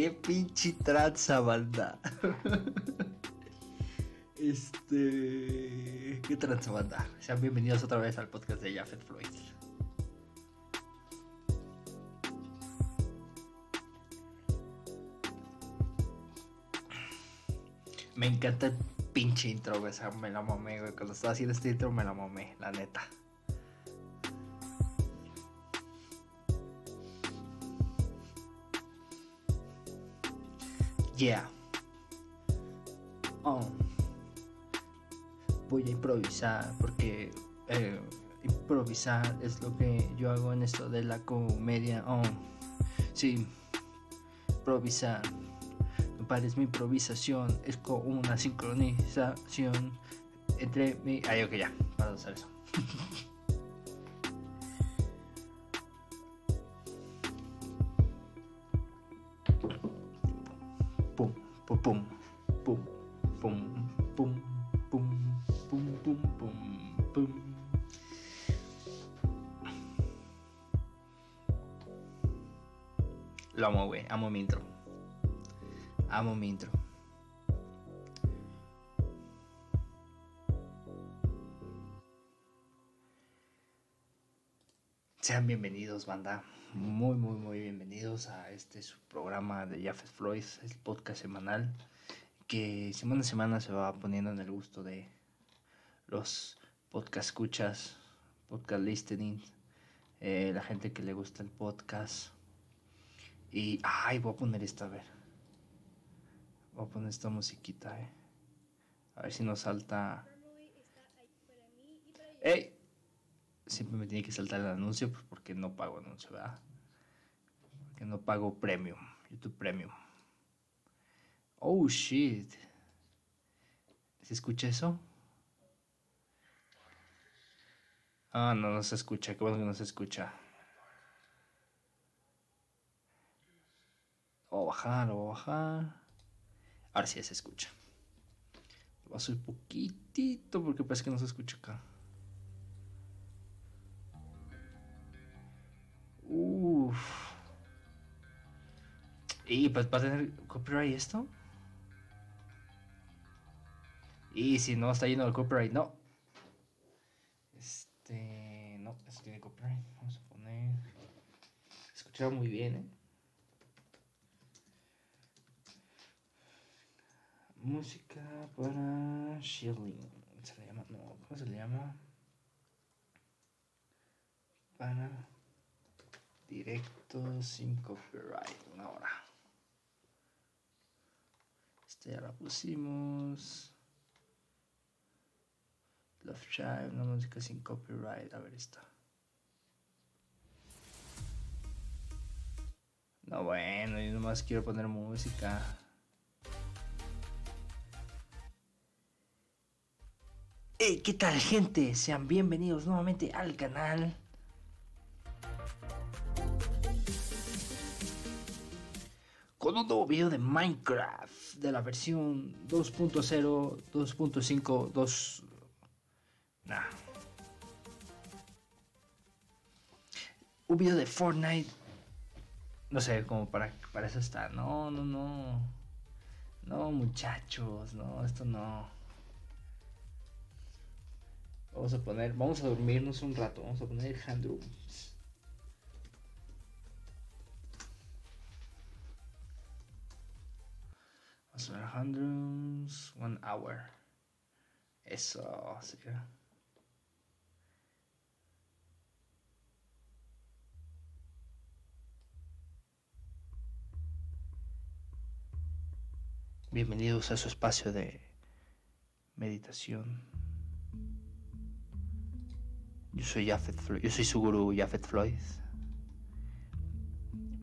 Qué pinche tranza, banda. Este. Qué tranza, banda. Sean bienvenidos otra vez al podcast de Jafet Floyd. Me encanta el pinche intro. O sea, me la mamé, güey. Cuando estaba haciendo este intro, me la mamé, la neta. Yeah. Oh. Voy a improvisar porque eh, improvisar es lo que yo hago en esto de la comedia. Oh. Sí. Improvisar. No pares mi improvisación. Es como una sincronización entre mi. Ay, ok, ya. Para hacer eso. amo, güey. Amo mi intro. Amo mi intro. Sean bienvenidos, banda. Muy, muy, muy bienvenidos a este programa de Jafet Floyd, el podcast semanal que semana a semana se va poniendo en el gusto de los podcast escuchas, podcast listening, eh, la gente que le gusta el podcast. Y, ay, voy a poner esta, a ver. Voy a poner esta musiquita, eh. A ver si nos salta. ¡Ey! Siempre me tiene que saltar el anuncio pues, porque no pago anuncio, ¿verdad? Porque no pago premium, YouTube Premium. Oh shit. ¿Se escucha eso? Ah, no, no se escucha. Qué bueno que no se escucha. Lo voy a bajar, lo voy a bajar. Ahora sí se escucha. Lo voy a subir poquitito porque parece que no se escucha acá. Uff. ¿Y pues va a tener copyright esto? Y si no está lleno de copyright, no. Este. No, eso tiene copyright. Vamos a poner. Escuchaba muy bien, ¿eh? Música para Shilling. Se le llama. No, ¿cómo se le llama? Para. Directo sin copyright. Una hora. Este ya la pusimos. Love Child, una música sin copyright. A ver esta. No, bueno, yo nomás quiero poner música. Hey, ¿qué tal gente? Sean bienvenidos nuevamente al canal. Con un nuevo video de Minecraft de la versión 2.0, 2.5, 2... Nah. Un video de Fortnite. No sé, como para, para eso está. No, no, no. No, muchachos, no, esto no. Vamos a poner, vamos a dormirnos un rato. Vamos a poner handrooms. Vamos a ver handrooms, one hour. Eso, sí. Bienvenidos a su espacio de meditación. Yo soy Jafet Floyd, yo soy su gurú Jafet Floyd.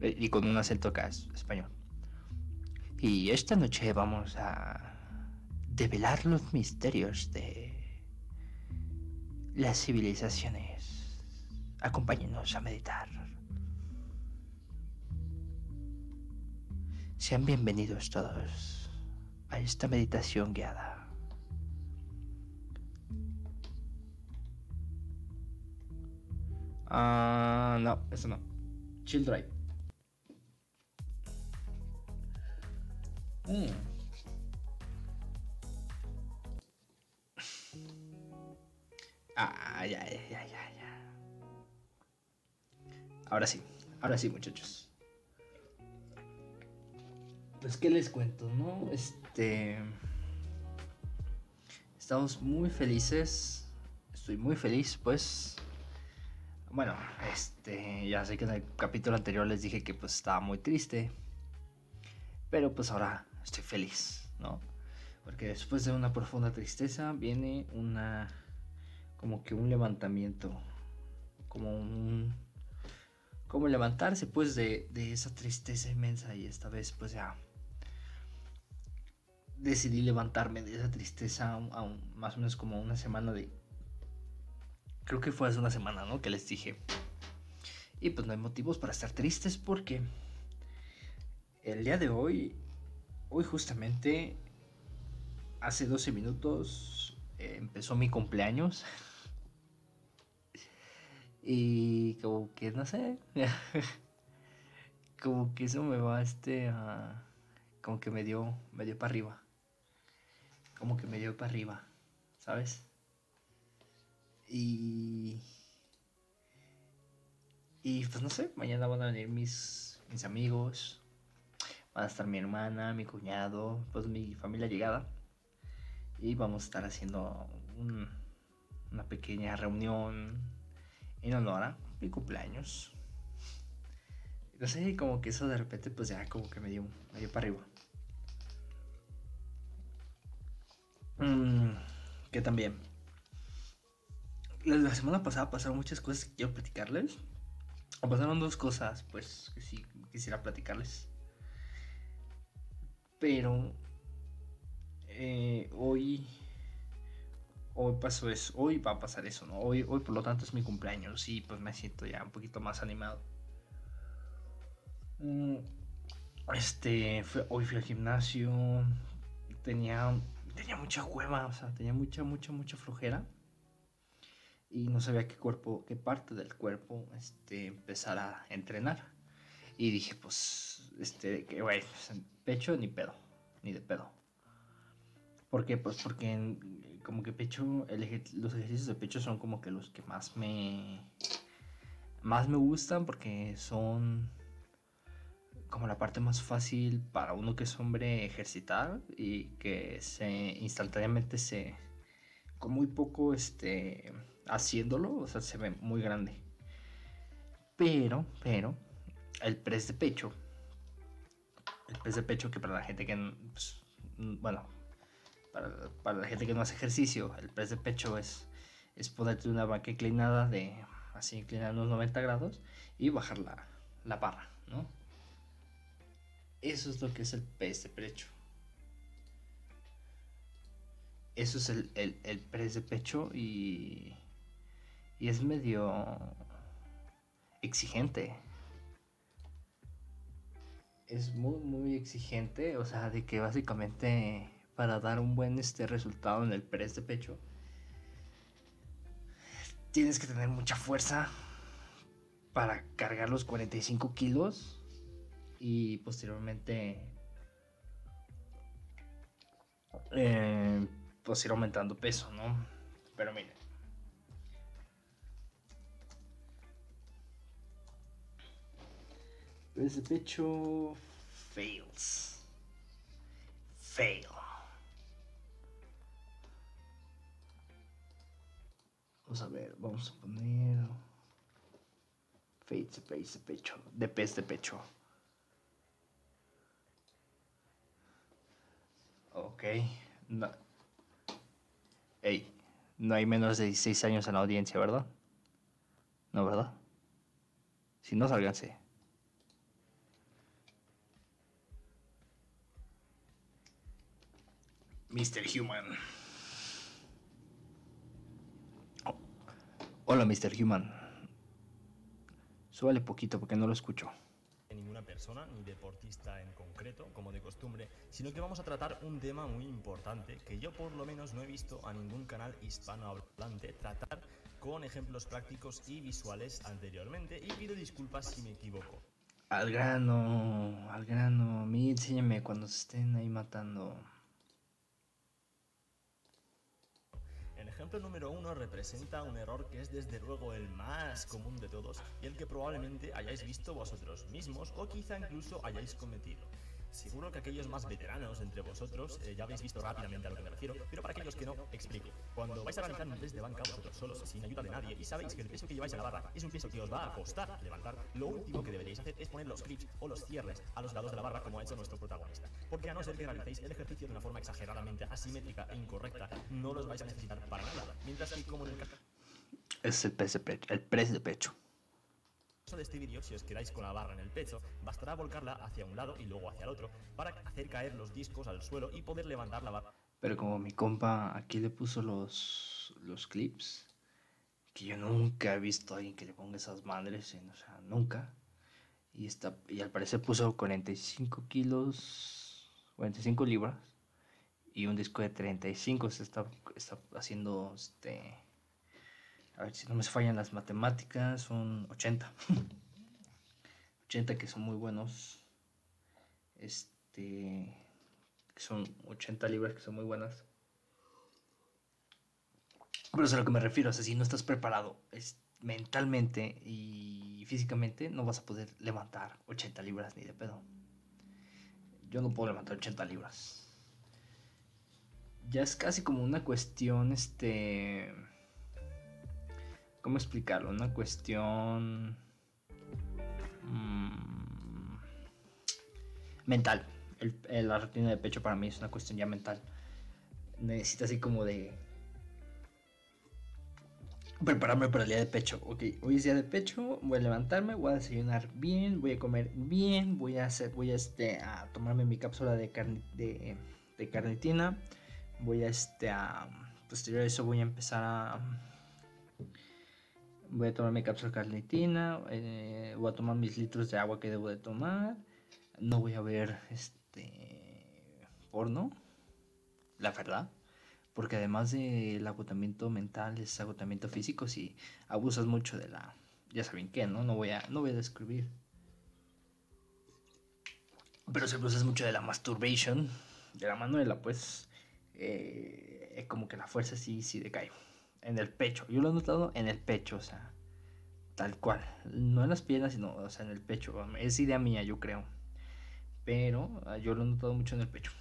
Eh, Y con un acento es- español. Y esta noche vamos a develar los misterios de las civilizaciones. Acompáñenos a meditar. Sean bienvenidos todos a esta meditación guiada. Ah, no, eso no. Chill Drive. Mm. Ah, ya, ya, ya, ya. Ahora sí, ahora sí, muchachos. Pues, ¿qué les cuento, no? Este. Estamos muy felices. Estoy muy feliz, pues. Bueno, este. Ya sé que en el capítulo anterior les dije que pues estaba muy triste. Pero pues ahora estoy feliz, ¿no? Porque después de una profunda tristeza viene una... como que un levantamiento, como un... como levantarse pues de, esa tristeza inmensa y esta vez pues ya decidí levantarme de esa tristeza más o menos como una semana de... Creo que fue hace una semana, ¿no? Que les dije. Y pues no hay motivos para estar tristes porque el día de hoy, hoy justamente, hace 12 minutos, eh, empezó mi cumpleaños. y como que, no sé, como que eso me va, este, como que me dio, me dio para arriba. Como que me dio para arriba, ¿sabes? Y... Y pues no sé, mañana van a venir mis, mis amigos, Va a estar mi hermana, mi cuñado, pues mi familia llegada. Y vamos a estar haciendo una pequeña reunión en honor a mi cumpleaños. No sé, como que eso de repente pues ya como que me dio, para arriba. Mm, que también. La, semana pasada pasaron muchas cosas que quiero platicarles. Pasaron dos cosas, pues, que sí quisiera platicarles. Pero eh, hoy, hoy pasó eso, hoy va a pasar eso, ¿no? Hoy, hoy por lo tanto es mi cumpleaños y pues me siento ya un poquito más animado. Mm, este, hoy fui al gimnasio, tenía, tenía mucha hueva, o sea, tenía mucha, mucha, mucha flojera y no sabía qué cuerpo, qué parte del cuerpo, este, empezar a entrenar. Y dije, pues, este, que, güey, pues, pecho ni pedo, ni de pedo. ¿Por qué? Pues porque como que pecho, los ejercicios de pecho son como que los que más me, más me gustan porque son como la parte más fácil para uno que es hombre ejercitar y que se instantáneamente se, con muy poco, este, haciéndolo, o sea, se ve muy grande. Pero, pero, el press de pecho. El press de pecho que para la gente que, pues, bueno, para, la gente que no hace ejercicio, el press de pecho es, es ponerte una banca inclinada de, así inclinada unos 90 grados y bajar la, la barra, ¿no? Eso es lo que es el press de pecho. Eso es el, el, el press de pecho y, y es medio exigente es muy, muy exigente, o sea, de que básicamente para dar un buen este, resultado en el press de pecho, tienes que tener mucha fuerza para cargar los 45 kilos y posteriormente eh, pues ir aumentando peso, ¿no? Pero miren. Ese pecho fails. Fail. Vamos a ver, vamos a poner face de pecho, de pez de pecho. Ok. No. Ey, no hay menos de 16 años en la audiencia, ¿verdad? No, ¿verdad? Si no, sálganse. Mr. Human. Oh. Hola, Mr. Human. Súbale poquito porque no lo escucho. Ninguna persona, ni deportista en concreto, como de costumbre, sino que vamos a tratar un tema muy importante que yo por lo menos no he visto a ningún canal hispanohablante tratar con ejemplos prácticos y visuales anteriormente y pido disculpas si me equivoco. al grano, al grano. A mí enséñame cuando se estén ahí matando. El ejemplo número uno representa un error que es desde luego el más común de todos y el que probablemente hayáis visto vosotros mismos o quizá incluso hayáis cometido. Seguro que aquellos más veteranos entre vosotros eh, ya habéis visto rápidamente a lo que me refiero, pero para aquellos que no, explico. Cuando vais a realizar un test de banca vosotros solos, sin ayuda de nadie, y sabéis que el peso que lleváis a la barra es un peso que os va a costar levantar, lo último que deberíais hacer es poner los clips o los cierres a los lados de la barra como ha hecho nuestro protagonista. Porque a no ser que realicéis el ejercicio de una forma exageradamente asimétrica e incorrecta, no los vais a necesitar para nada. Mientras que como en el caso Es el de pecho. El press de pecho. De este vídeo, si os quedáis con la barra en el pecho, bastará volcarla hacia un lado y luego hacia el otro para hacer caer los discos al suelo y poder levantar la barra Pero como mi compa aquí le puso los, los clips, que yo nunca he visto a alguien que le ponga esas madres, en- o sea, nunca. Y, está, y al parecer puso 45 kilos, 45 libras y un disco de 35. Se está, está haciendo, este, a ver si no me fallan las matemáticas, son 80. 80 que son muy buenos. Este, son 80 libras que son muy buenas. Pero es a lo que me refiero, o sea, si no estás preparado es, mentalmente y físicamente, no vas a poder levantar 80 libras ni de pedo. Yo no puedo levantar 80 libras. Ya es casi como una cuestión, este... ¿Cómo explicarlo? Una cuestión... mm, mental. El- la rutina de pecho para mí es una cuestión ya mental. Necesito así como de prepararme para el día de pecho. Ok, hoy es día de pecho, voy a levantarme, voy a desayunar bien, voy a comer bien, voy a hacer, voy a, este, a tomarme mi cápsula de, carni- de, de carnitina, voy a este a posterior a eso voy a empezar a voy a tomar mi cápsula carnitina, eh, voy a tomar mis litros de agua que debo de tomar, no voy a ver este porno, la verdad porque además del agotamiento mental es agotamiento físico si abusas mucho de la ya saben qué no no voy a no voy a describir. Pero si abusas mucho de la masturbation de la manuela pues eh, como que la fuerza sí sí decae en el pecho. Yo lo he notado en el pecho o sea tal cual. No en las piernas sino o sea en el pecho. Es idea mía yo creo. Pero ah, yo lo he notado mucho en el pecho.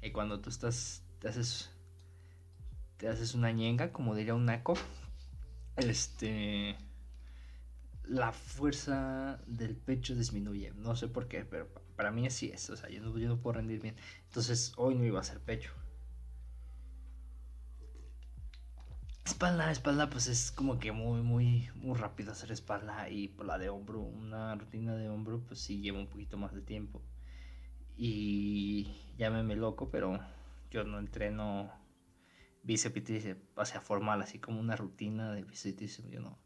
Y cuando tú estás te haces te haces una ñenga como diría un naco este la fuerza del pecho disminuye. No sé por qué pero pa- para mí así es. O sea yo no, yo no puedo rendir bien. Entonces hoy no iba a hacer pecho espalda espalda pues es como que muy muy muy rápido hacer espalda y por la de hombro una rutina de hombro pues sí lleva un poquito más de tiempo y llámeme loco, pero yo no entreno bíceps y tríceps, o sea, formal, así como una rutina de bíceps yo no,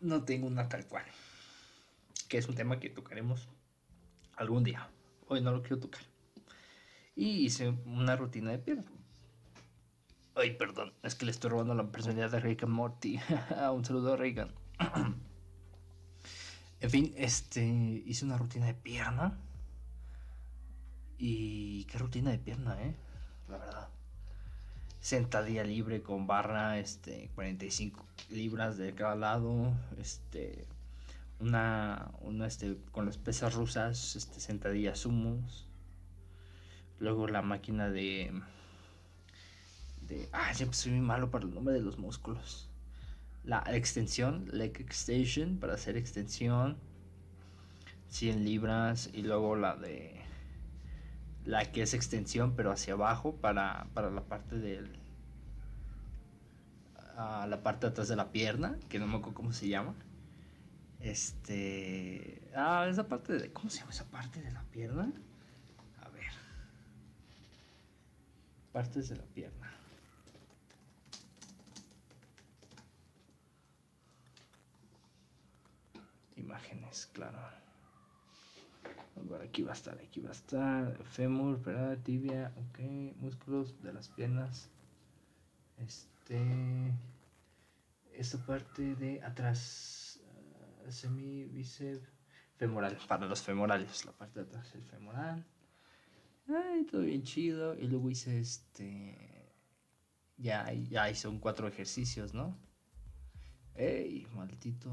no tengo una tal cual, que es un tema que tocaremos algún día, hoy no lo quiero tocar. Y hice una rutina de pierna. Ay, perdón, es que le estoy robando la personalidad de and Morty. un saludo a Reagan. en fin, este, hice una rutina de pierna. Y qué rutina de pierna, ¿eh? La verdad. Sentadilla libre con barra, este, 45 libras de cada lado, este, una, una, este, con las pesas rusas, este, sentadillas sumos. Luego la máquina de, de, ah, siempre soy muy malo para el nombre de los músculos. La extensión, leg extension, para hacer extensión, 100 libras, y luego la de la que es extensión pero hacia abajo para, para la parte del a la parte de atrás de la pierna que no me acuerdo cómo se llama. Este ah esa parte de cómo se llama esa parte de la pierna a ver. Partes de la pierna imágenes claro aquí va a estar, aquí va a estar. Fémur, espera, tibia, ok. Músculos de las piernas. Este. Esta parte de atrás. semibíceps femoral, para los femorales, la parte de atrás, el femoral. Ay, todo bien chido. Y luego hice este. Ya, ya hice cuatro ejercicios, ¿no? Ey, maldito.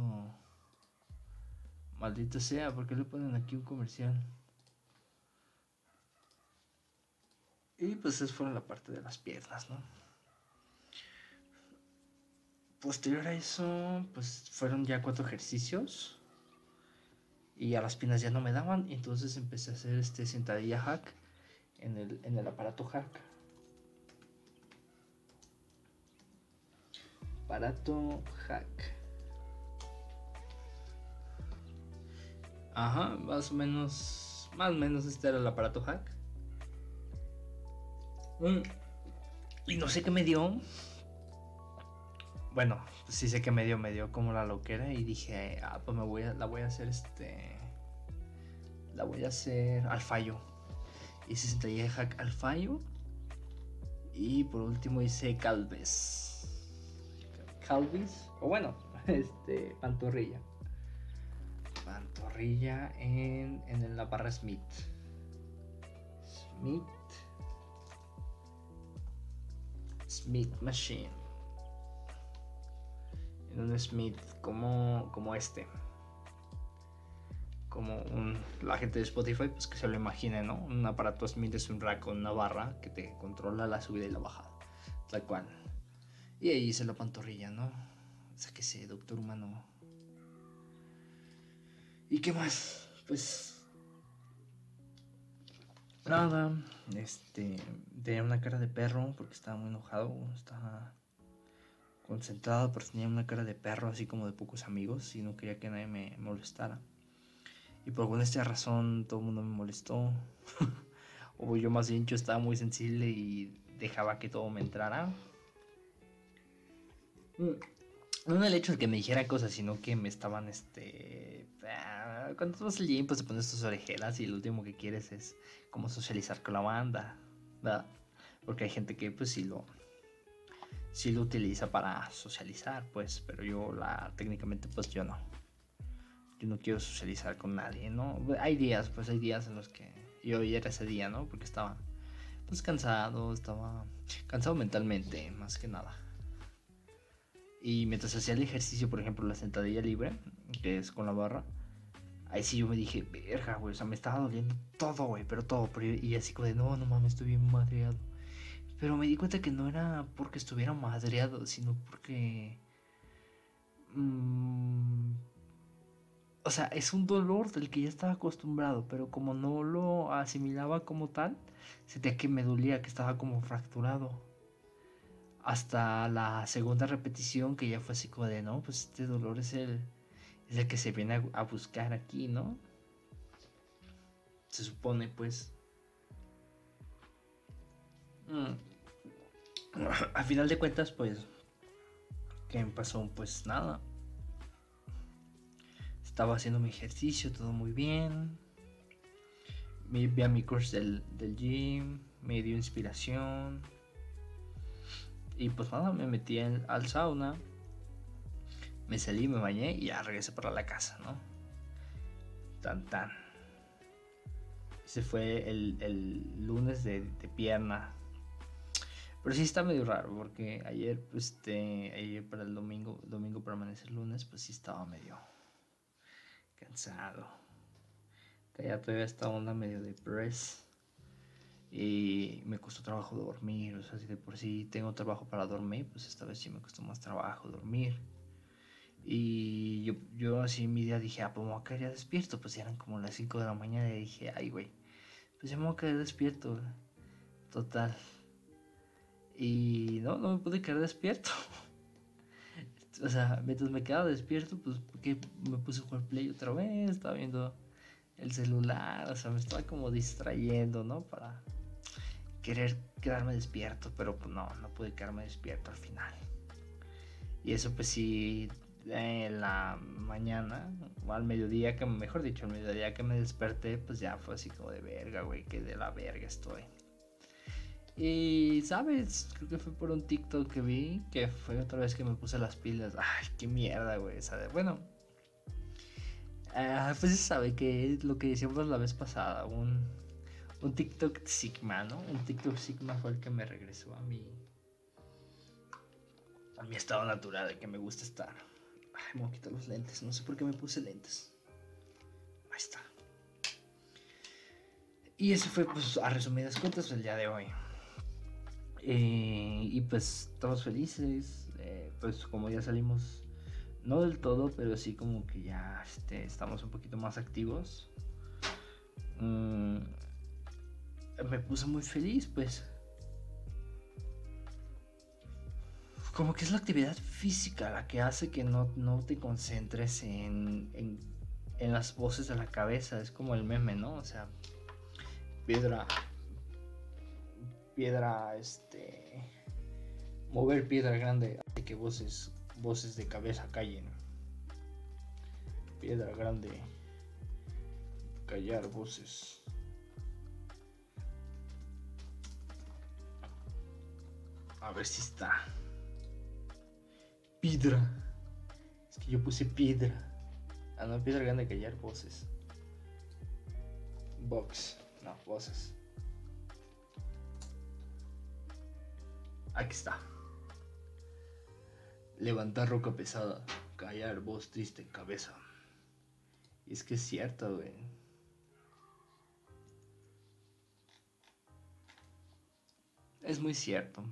Maldito sea, ¿por qué le ponen aquí un comercial? Y pues es fuera la parte de las piernas, ¿no? Posterior a eso, pues fueron ya cuatro ejercicios. Y a las piernas ya no me daban. Entonces empecé a hacer este sentadilla hack en el, en el aparato hack. Aparato hack. Ajá, más o menos. Más o menos este era el aparato hack. Y no sé qué me dio. Bueno, sí sé que me dio, me dio como la loquera y dije, ah, pues me voy a, la voy a hacer este. La voy a hacer al fallo. Hice sentadilla hack al fallo. Y por último hice calves. Calvis. O bueno, este, pantorrilla. Pantorrilla en, en la barra Smith. Smith. Smith Machine. En un Smith como, como este. Como un, la gente de Spotify, pues que se lo imagine, ¿no? Un aparato Smith es un rack con una barra que te controla la subida y la bajada. Tal cual. Y ahí hice la pantorrilla, ¿no? O sea, que sé, doctor humano. ¿Y qué más? Pues Nada, este, tenía una cara de perro porque estaba muy enojado, estaba concentrado, pero tenía una cara de perro así como de pocos amigos y no quería que nadie me molestara. Y por alguna esta razón todo el mundo me molestó. o yo más bien yo estaba muy sensible y dejaba que todo me entrara. Mm, no el hecho de que me dijera cosas, sino que me estaban, este... Cuando tú vas al gym, pues te pones tus orejeras y lo último que quieres es como socializar con la banda, ¿verdad? Porque hay gente que pues sí lo, sí lo utiliza para socializar, pues, pero yo la técnicamente pues yo no. Yo no quiero socializar con nadie, ¿no? Hay días, pues hay días en los que yo era ese día, ¿no? Porque estaba pues cansado, estaba cansado mentalmente, más que nada. Y mientras hacía el ejercicio, por ejemplo, la sentadilla libre, que es con la barra, ahí sí yo me dije, verga, güey, o sea, me estaba doliendo todo, güey, pero todo. y así como de, no, no mames, estoy bien madreado. Pero me di cuenta que no era porque estuviera madreado, sino porque... Mmm, o sea, es un dolor del que ya estaba acostumbrado, pero como no lo asimilaba como tal, sentía que me dolía, que estaba como fracturado. Hasta la segunda repetición, que ya fue así como de, no, pues este dolor es el es el que se viene a, buscar aquí, ¿no? Se supone, pues. Mm. A final de cuentas, pues. ¿Qué me pasó? Pues nada. Estaba haciendo mi ejercicio, todo muy bien. Me vi a mi curso del, del gym, me dio inspiración. Y pues nada, me metí al sauna me salí, me bañé y ya regresé para la casa, ¿no? Tan tan. Ese fue el, lunes de, pierna. Pero sí está medio raro porque ayer, pues, este, ayer para el domingo, domingo para amanecer lunes, pues sí estaba medio cansado. Ya todavía esta onda medio de. Y me costó trabajo dormir. O sea, si de por sí tengo trabajo para dormir, pues esta vez sí me costó más trabajo dormir. Y yo, yo así mi día dije, ah, pues me voy a quedar despierto. Pues eran como las 5 de la mañana y dije, ay, güey, pues ya me voy a quedar despierto. Total. Y no, no me pude quedar despierto. o sea, mientras me quedaba despierto, pues porque me puse a jugar play otra vez, estaba viendo el celular, o sea, me estaba como distrayendo, ¿no? Para querer quedarme despierto, pero pues no, no pude quedarme despierto al final. Y eso pues sí en la mañana, o al mediodía, que mejor dicho, al mediodía que me desperté, pues ya fue así como de verga, güey, que de la verga estoy. Y, ¿sabes? Creo que fue por un TikTok que vi, que fue otra vez que me puse las pilas. Ay, qué mierda, güey. Bueno, Ah, pues se sabe que es lo que decíamos la vez pasada, un, un TikTok Sigma, ¿no? Un TikTok Sigma fue el que me regresó a mi, a mi estado natural, de que me gusta estar. Ay, me voy a quitar los lentes, no sé por qué me puse lentes. Ahí está. Y ese fue, pues, a resumidas cuentas, el día de hoy. Eh, y pues estamos felices, eh, pues como ya salimos, no del todo, pero sí como que ya este, estamos un poquito más activos. Mm, me puse muy feliz, pues. Como que es la actividad física la que hace que no, no te concentres en, en, en las voces de la cabeza. Es como el meme, ¿no? O sea, piedra, piedra, este, mover piedra grande hace que voces, voces de cabeza callen. Piedra grande, callar voces. A ver si está. Piedra. Es que yo puse piedra. Ah, no, piedra grande, callar voces. Box. No, voces. Aquí está. Levantar roca pesada, callar voz triste en cabeza. Y es que es cierto, güey. Es muy cierto.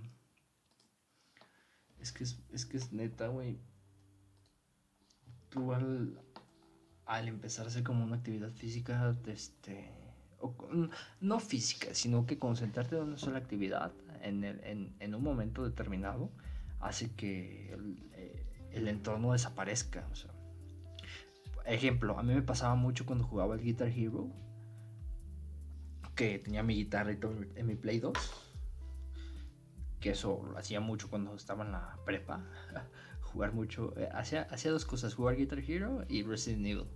Es que es, es que es neta, güey. Tú al, al empezar a hacer como una actividad física, este, no física, sino que concentrarte en una sola actividad en, el- en- en un momento determinado hace que el, eh, entorno desaparezca. ejemplo, a mí me pasaba mucho cuando jugaba el Guitar Hero, que tenía mi guitarra y todo en mi Play 2, que eso lo hacía mucho cuando estaba en la prepa, jugar mucho, eh, hacía, hacía dos cosas, jugar Guitar Hero y Resident Evil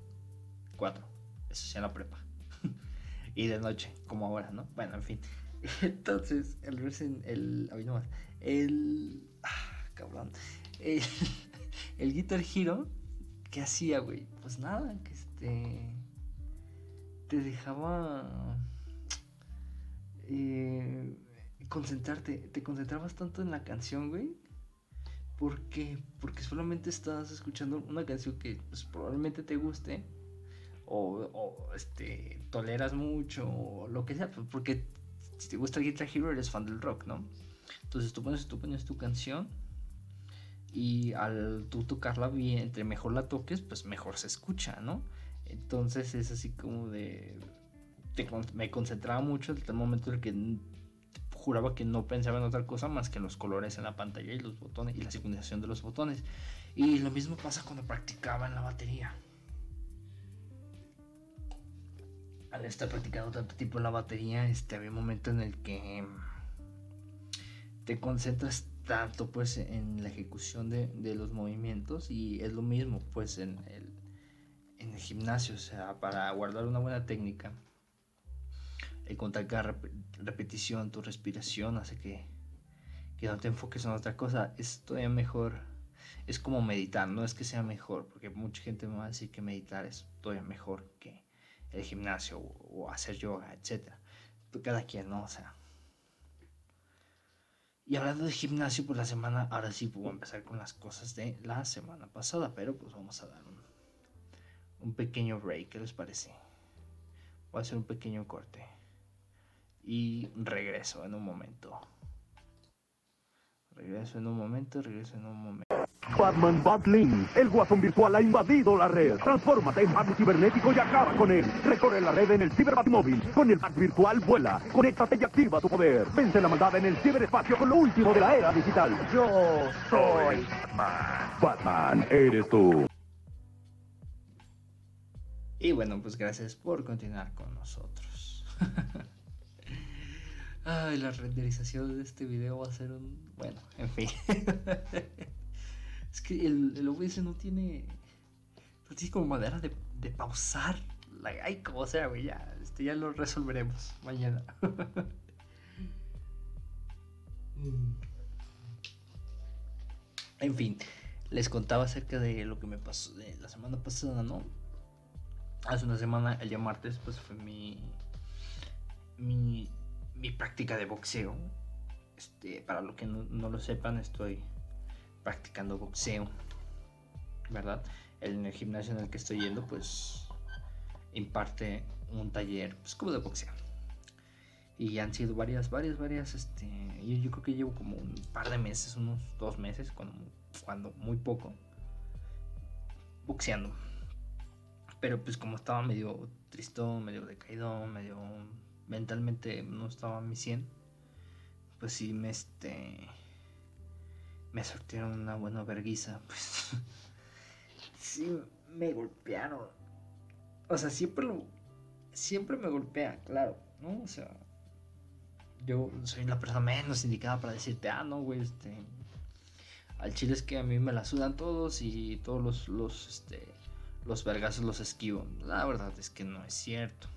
4, eso hacía en la prepa. y de noche, como ahora, ¿no? Bueno, en fin. Entonces, el Resident, el, ay, no más, el, ah, cabrón, el, el Guitar Hero, ¿qué hacía, güey? Pues nada, que este, te dejaba eh, concentrarte, te concentrabas tanto en la canción, güey. ¿Por? Porque solamente estás escuchando una canción que pues, probablemente te guste o, este, toleras mucho o lo que sea, pues, porque si te gusta Guitar Hero eres fan del rock, ¿no? Entonces tú pones, tú pones tu canción y al tú tocarla bien, entre mejor la toques, pues mejor se escucha, ¿no? Entonces es así como de... te me concentraba mucho hasta el momento en el que juraba que no pensaba en otra cosa más que los colores en la pantalla y los botones y la sincronización de los botones. Y lo mismo pasa cuando practicaba en la batería. al estar practicando tanto tiempo en la batería, este, había un momento en el que te concentras tanto pues en la ejecución de, de los movimientos y es lo mismo pues en el, en el gimnasio, o sea, para guardar una buena técnica, el contar cada rep- repetición, tu respiración hace que, que no te enfoques en otra cosa, es todavía mejor, es como meditar, no es que sea mejor, porque mucha gente me va a decir que meditar es todavía mejor que el gimnasio o, hacer yoga, etc. Cada quien, ¿no? O sea. Y hablando de gimnasio, pues la semana, ahora sí puedo empezar con las cosas de la semana pasada, pero pues vamos a dar un, un pequeño break, ¿qué les parece? Voy a hacer un pequeño corte y regreso en un momento. Regreso en un momento, regreso en un momento. Batman Batlink, el guasón virtual ha invadido la red. Transfórmate en Batman cibernético y acaba con él. Recorre la red en el Cyber Batmóvil. Con el Bat virtual vuela. Conéctate y activa tu poder. Vence la maldad en el ciberespacio con lo último de la era digital. Yo soy Batman. Batman, eres tú. Y bueno, pues gracias por continuar con nosotros. Ay, la renderización de este video va a ser un... Bueno, en fin. es que el, el OBS no tiene... No tiene como manera de, de pausar. Ay, como sea, güey, ya, este, ya lo resolveremos mañana. En fin, les contaba acerca de lo que me pasó de la semana pasada, ¿no? hace una semana, el día martes, pues fue mi, mi, mi práctica de boxeo. Este, para los que no, lo sepan, estoy practicando boxeo, ¿verdad? En el gimnasio en el que estoy yendo, pues imparte un taller, pues como de boxeo. Y han sido varias, varias, varias, este, yo, yo creo que llevo como un par de meses, unos dos meses, cuando, cuando muy poco, boxeando. Pero pues como estaba medio tristón, medio decaído, medio mentalmente no estaba a mi 100, pues sí me este me sortieron una buena verguiza, pues sí me golpearon. O sea, siempre lo siempre me golpea, claro, ¿no? O sea, yo soy la persona menos indicada para decirte, ah, no, güey, este al chile es que a mí me la sudan todos y todos los los este los vergazos los esquivo. La verdad es que no es cierto.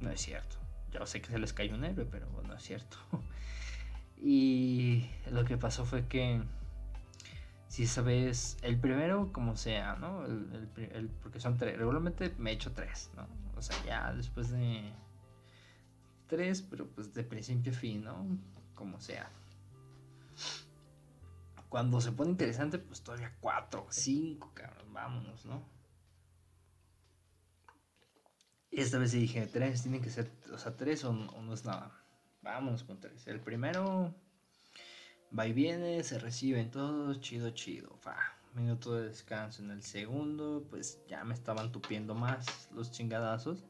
No es cierto. Ya sé que se les cayó un héroe, pero no es cierto. y lo que pasó fue que, si sabes, el primero, como sea, ¿no? Porque son tres. Regularmente me he hecho tres, ¿no? O sea, ya después de tres, pero pues de principio a fin, ¿no? Como sea. Cuando se pone interesante, pues todavía cuatro, cinco, cabrón, vámonos, ¿no? Esta vez dije, tres, tienen que ser, o sea, tres o, no es nada. Vámonos con tres. El primero va y viene, se reciben todos, chido, chido. Fa, minuto de descanso. En el segundo, pues ya me estaban tupiendo más los chingadazos.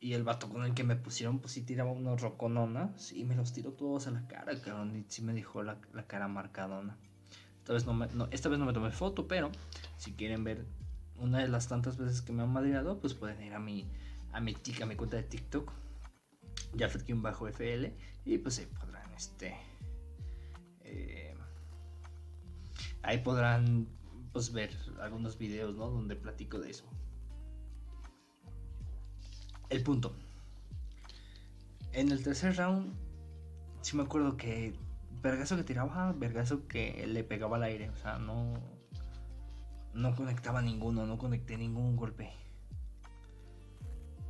Y el vato con el que me pusieron, pues sí tiraba unos rocononas y me los tiró todos a la cara, cabrón. Y sí me dejó la, cara marcadona. Esta vez no, me, no, esta vez no me tomé foto, pero si quieren ver una de las tantas veces que me han madreado, pues pueden ir a mi, a mi, tic, a mi cuenta de TikTok, bajo fl y pues ahí podrán, este, eh, ahí podrán, pues ver algunos videos, ¿no? Donde platico de eso. El punto. En el tercer round, sí me acuerdo que vergazo que tiraba, vergazo que le pegaba al aire, o sea, no no conectaba ninguno, no conecté ningún golpe.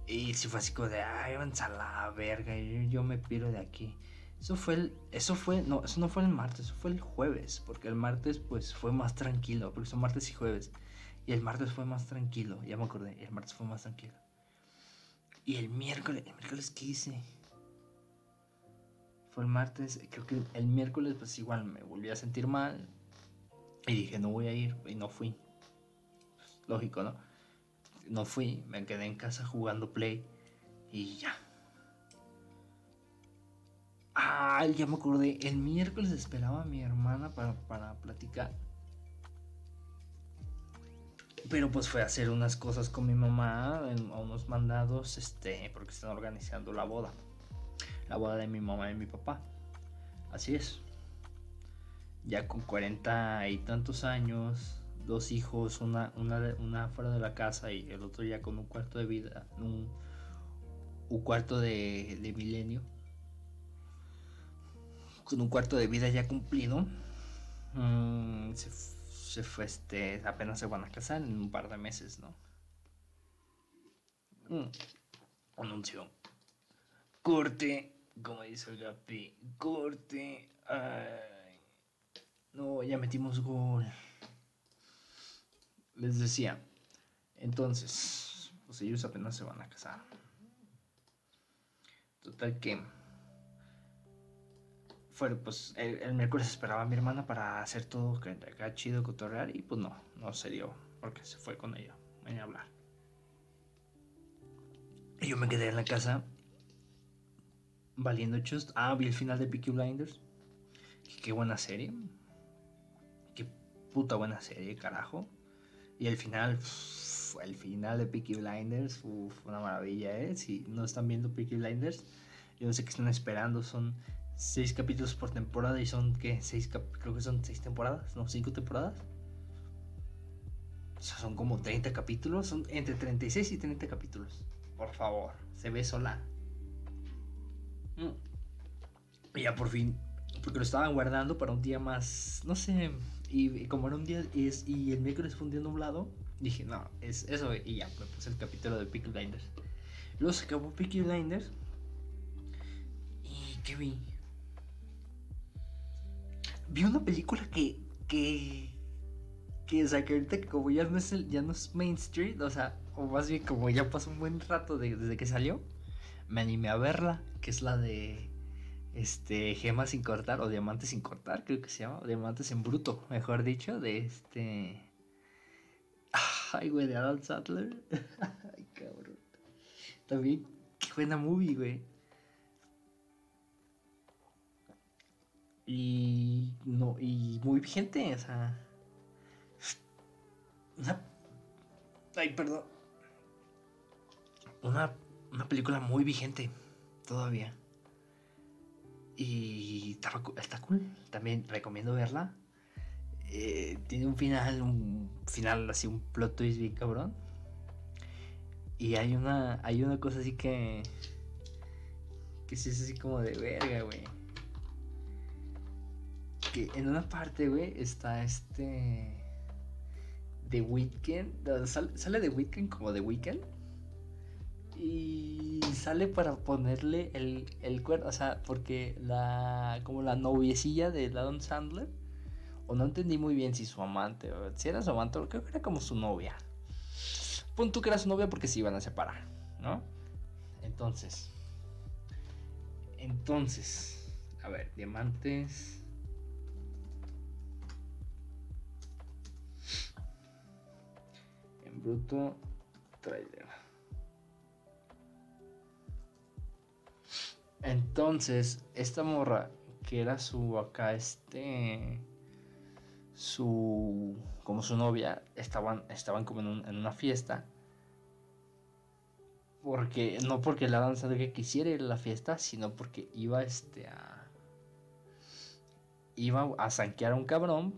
Y si fue así como de, ay, avanza a la verga, yo, yo me piro de aquí. Eso fue el, eso fue, no, eso no fue el martes, eso fue el jueves, porque el martes pues fue más tranquilo, porque son martes y jueves. Y el martes fue más tranquilo, ya me acordé, el martes fue más tranquilo. Y el miércoles, el miércoles qué hice? Fue el martes, creo que el miércoles pues igual me volví a sentir mal. Y dije, no voy a ir, y no fui lógico, ¿no? No fui, me quedé en casa jugando Play y ya. Ah, ya me acordé. El miércoles esperaba a mi hermana para, para platicar. Pero pues fue a hacer unas cosas con mi mamá, a unos mandados, este, porque están organizando la boda. La boda de mi mamá y mi papá. Así es. Ya con cuarenta y tantos años, dos hijos, una, una, fuera de la casa y el otro ya con un cuarto de vida, un, cuarto de, milenio, con un cuarto de vida ya cumplido, mm, se, fue este, apenas se van a casar en un par de meses, ¿no? Mm, anuncio. Corte, como dice el Gapi, corte. no, ya metimos gol les decía, entonces, pues ellos apenas se van a casar. Total que fue, pues el, miércoles esperaba a mi hermana para hacer todo que acá chido cotorrear y pues no, no se dio porque se fue con ella a hablar. Y yo me quedé en la casa valiendo just. Ah, vi el final de Peaky Blinders. Qué buena serie. Qué puta buena serie, carajo. Y el final, el final de Peaky Blinders, fue una maravilla, ¿eh? Si no están viendo Peaky Blinders, yo no sé qué están esperando, son seis capítulos por temporada y son, ¿qué? Seis creo que son seis temporadas, ¿no? Cinco temporadas. O sea, son como 30 capítulos, son entre 36 y 30 capítulos. Por favor, se ve sola. Mm. Y ya por fin, porque lo estaban guardando para un día más, no sé, y, como era un día y, y el miércoles fue un día nublado, Dije, no, es eso, y ya, puse el capítulo de Peaky Blinders. Luego se acabó Peaky Blinders. ¿Y qué vi? Vi una película que. que. que, o que como es, ya no es Main Street, o sea, o más bien como ya pasó un buen rato desde que salió, me animé a verla, que es la de. Este, gemas sin cortar, o diamantes sin cortar, creo que se llama, diamantes en bruto, mejor dicho, de este. Ay, güey, de Adam Sattler. Ay, cabrón. También, qué buena movie, güey. Y no, y muy vigente, o sea. Una. Ay, perdón. Una, una película muy vigente todavía. Y está, está cool. También recomiendo verla. Eh, tiene un final, un final así, un plot twist bien cabrón. Y hay una, hay una cosa así que, que sí es así como de verga, güey. Que en una parte, güey, está este... The Weeknd. Sale, sale The Weeknd como The Weeknd. Y sale para ponerle el, el cuerno. O sea, porque la. como la noviecilla de Adam Sandler o no entendí muy bien si su amante, o si era su amante, creo que era como su novia. Pon tú que era su novia porque se iban a separar, ¿no? Entonces, entonces, a ver, diamantes. En bruto, trailer. Entonces, esta morra que era su acá, este su como su novia estaban estaban como en, una fiesta. Porque no porque la danza que quisiera ir a la fiesta sino porque iba este a iba a zanquear a un cabrón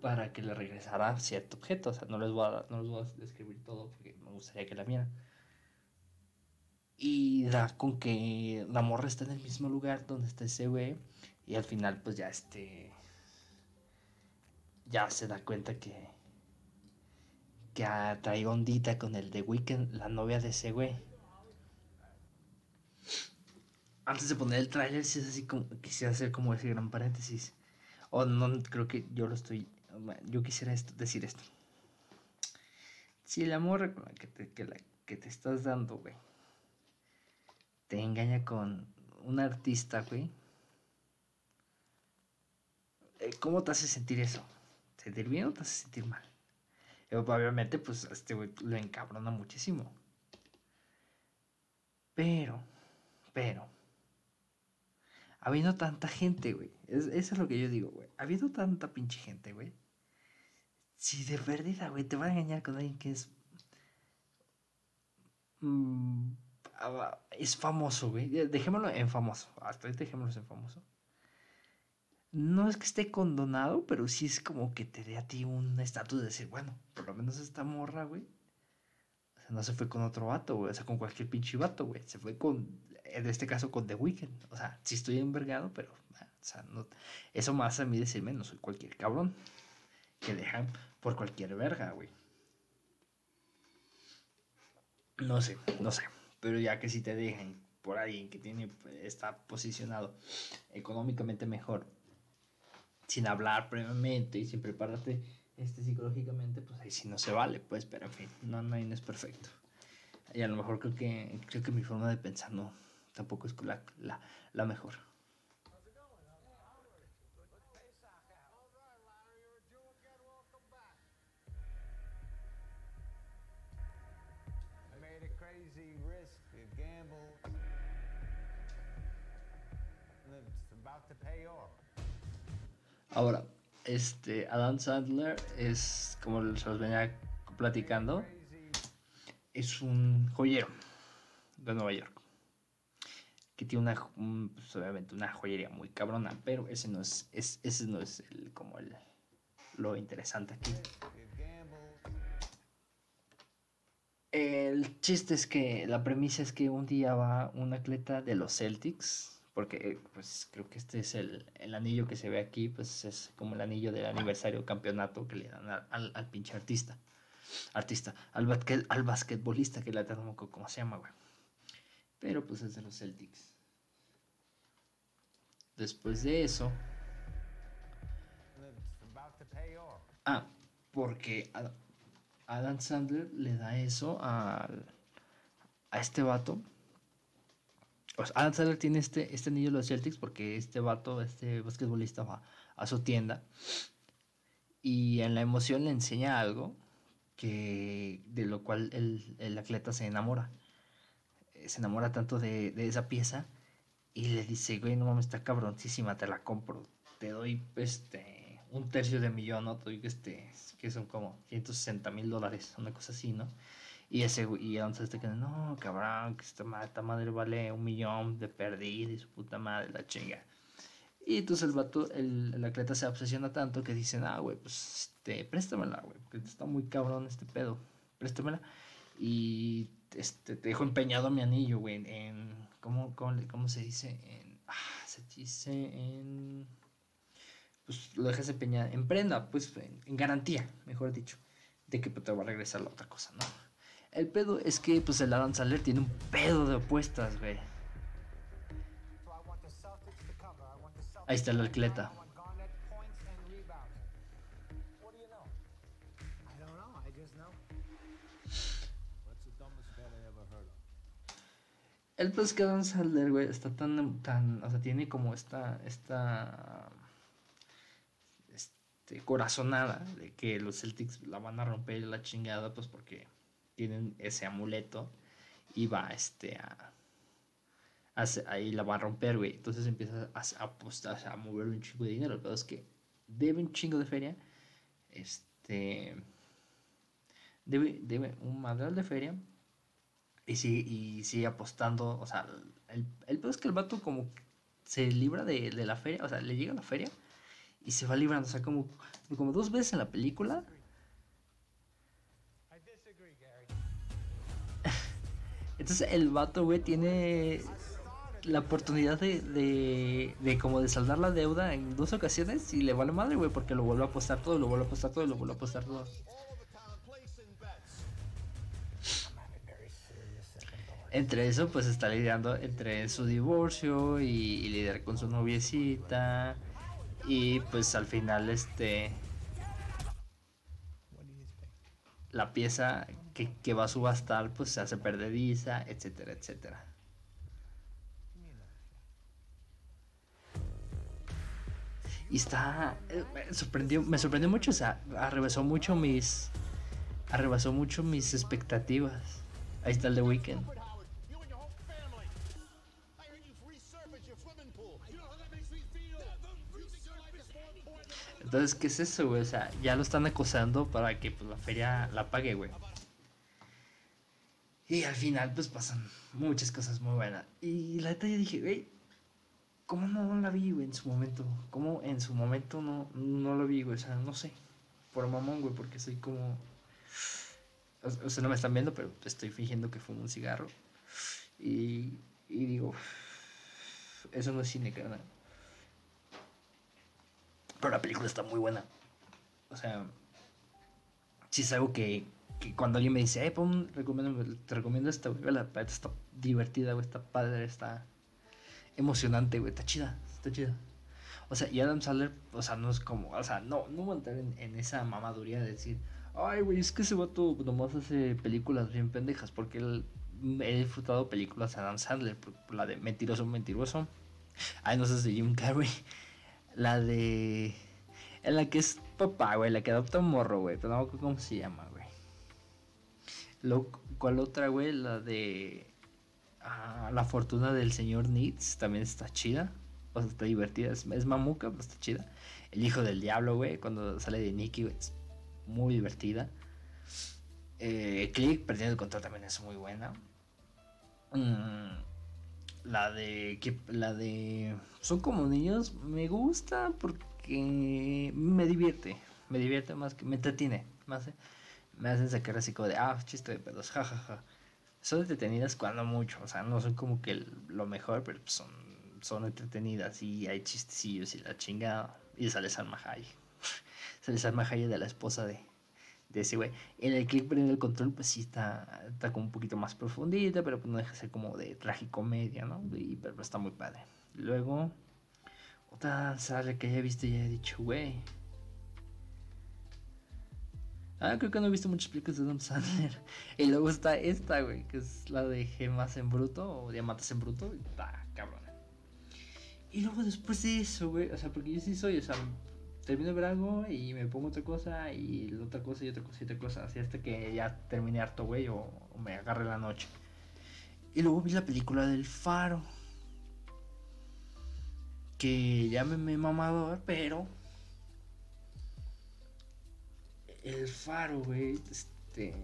para que le regresara cierto objeto. O sea no les voy a no les voy a describir todo porque me gustaría que la vieran y da con que la morra está en el mismo lugar donde está ese güey y al final pues ya este ya se da cuenta que que traído ondita con el de Weekend, la novia de ese güey. Antes de poner el tráiler, si es así como quisiera hacer como ese gran paréntesis. O no, creo que yo lo estoy. Yo quisiera esto, decir esto. Si el amor que te, que, la, que te estás dando, güey, te engaña con un artista, güey, eh, ¿cómo te hace sentir eso? sentir bien o te hace sentir mal. obviamente, pues este güey lo encabrona muchísimo. Pero, pero, habiendo tanta gente, güey. eso es lo que yo digo, güey. Habiendo tanta pinche gente, güey. Si de verdad, güey, te va a engañar con alguien que es. Mm, es famoso, güey. Dejémoslo en famoso. Hasta ahorita dejémoslo en famoso no es que esté condonado, pero sí es como que te dé a ti un estatus de decir, bueno, por lo menos esta morra, güey. O sea, no se fue con otro vato, güey. O sea, con cualquier pinche vato, güey. Se fue con, en este caso, con The Weeknd. O sea, sí estoy envergado, pero, ah, o sea, no, eso más a mí decirme, no soy cualquier cabrón. Que dejan por cualquier verga, güey. No sé, no sé. Pero ya que si te dejan por alguien que tiene, está posicionado económicamente mejor sin hablar previamente y sin prepararte este, psicológicamente, pues ahí sí no se vale, pues, pero en fin, no, no, es perfecto. Y a lo mejor creo que, creo que mi forma de pensar no, tampoco es la, la mejor. Ahora, este, Adam Sandler es, como se los venía platicando, es un joyero de Nueva York. Que tiene una, pues, obviamente una joyería muy cabrona, pero ese no es, ese no es el, como el, lo interesante aquí. El chiste es que la premisa es que un día va un atleta de los Celtics, porque pues creo que este es el, el, anillo que se ve aquí, pues es como el anillo del aniversario campeonato que le dan al, al, pinche artista. artista, al, basquet, al basquetbolista que la tengo como se llama, güey. Pero pues es de los Celtics. Después de eso. Ah, porque Adam Sandler le da eso a, a este vato. Sea, Adam Sandler tiene este, este anillo de los Celtics porque este vato, este basquetbolista va a su tienda y en la emoción le enseña algo que de lo cual el, el atleta se enamora. Se enamora tanto de, de, esa pieza y le dice, güey, no mames, está cabroncísima, te la compro. Te doy este un tercio de millón, ¿no? Te doy este, que son como 160 mil dólares, una cosa así, ¿no? Y ese y entonces te queda, no, cabrón, que esta madre, esta madre vale un millón de perdida y su puta madre, la chinga. Y entonces el vato, el, el atleta se obsesiona tanto que dicen, ah, güey, pues este, préstamela, güey, porque está muy cabrón este pedo, préstamela. Y este, te dejo empeñado mi anillo, güey, en, ¿cómo, cómo, cómo se dice? En, ah, se dice en, pues lo dejas empeñado, en prenda, pues en, garantía, mejor dicho, de que te va a regresar la otra cosa, ¿no? El pedo es que, pues el Adam Saler tiene un pedo de apuestas, güey. Ahí está el atleta. El pues que Adam Sandler, güey, está tan, tan, o sea, tiene como esta, esta, este, corazonada de que los Celtics la van a romper la chingada, pues porque tienen ese amuleto y va, este, a, ahí la va a romper, güey. Entonces empieza a, apostar, a mover un chingo de dinero. Pero es que debe un chingo de feria, este, debe, debe un madral de feria y sigue, y sigue apostando, o sea, el, el es que el vato como se libra de, de, la feria, o sea, le llega a la feria y se va librando, o sea, como, como dos veces en la película. Entonces el vato, güey, tiene la oportunidad de, de, de, como de saldar la deuda en dos ocasiones y le vale madre, güey, porque lo vuelve a apostar todo, lo vuelve a apostar todo y lo vuelve a apostar todo. entre eso pues está lidiando entre su divorcio y, lidiar con su noviecita y pues al final este la pieza que, que va a subastar pues se hace perdediza etcétera etcétera. Y está eh, me sorprendió me sorprendió mucho o sea arrebasó mucho mis arrebasó mucho mis expectativas. Ahí está el de Weekend Entonces, ¿qué es eso, güey? O sea, ya lo están acosando para que pues, la feria la pague, güey. Y al final, pues pasan muchas cosas muy buenas. Y la neta, yo dije, güey, ¿cómo no la vi, güey, en su momento? ¿Cómo en su momento no, no lo vi, güey? O sea, no sé. Por mamón, güey, porque soy como. O sea, no me están viendo, pero estoy fingiendo que fumo un cigarro. Y, digo, eso no es cine, carnal. Pero la película está muy buena. O sea, si es algo que, que cuando alguien me dice, eh, recomiendo, te recomiendo esta, güey, la está divertida, güey, está padre, está emocionante, güey, está chida, está chida. O sea, y Adam Sandler, o sea, no es como, o sea, no, no voy a entrar en, en esa mamaduría de decir, ay, güey, es que ese vato nomás hace películas bien pendejas, porque él, he disfrutado películas de Adam Sandler, la de Mentiroso, Mentiroso, ay, no sé si Jim Carrey, la de. En la que es papá, güey. La que adopta un morro, güey. Pero no cómo se llama, güey. ¿Cuál otra, güey? La de. Ah, la fortuna del señor Needs. También está chida. O está divertida. Es, mamuca, pero está chida. El hijo del diablo, güey. Cuando sale de Nicky, güey. Es muy divertida. Eh, Click, perdiendo el control también es muy buena. Mmm la de que la de son como niños me gusta porque me divierte me divierte más que me entretiene más me hacen sacar así como de ah chiste de pedos jajaja son entretenidas cuando mucho o sea no son como que lo mejor pero son son entretenidas y hay chistecillos y la chingada. Y sale Salma Hayek. Sale Salma Hayek de la esposa de de ese güey. En el click en el control, pues sí está, está como un poquito más profundita, pero pues no deja de ser como de tragicomedia, ¿no? Y, pero está muy padre. Luego, otra sale que haya visto y haya dicho, güey. Ah, creo que no he visto muchas películas de Adam Sandler. Y luego está esta, güey, que es la de Gemas en Bruto o Diamantes en Bruto. Está cabrón. Y luego después de eso, güey, o sea, porque yo sí soy, o sea, termino de ver algo y me pongo otra cosa y otra cosa y otra cosa y otra cosa, así hasta que ya termine harto, güey, o, o me agarre la noche. Y luego vi la película del Faro. Que ya me, me mamador, pero. El Faro, güey, este.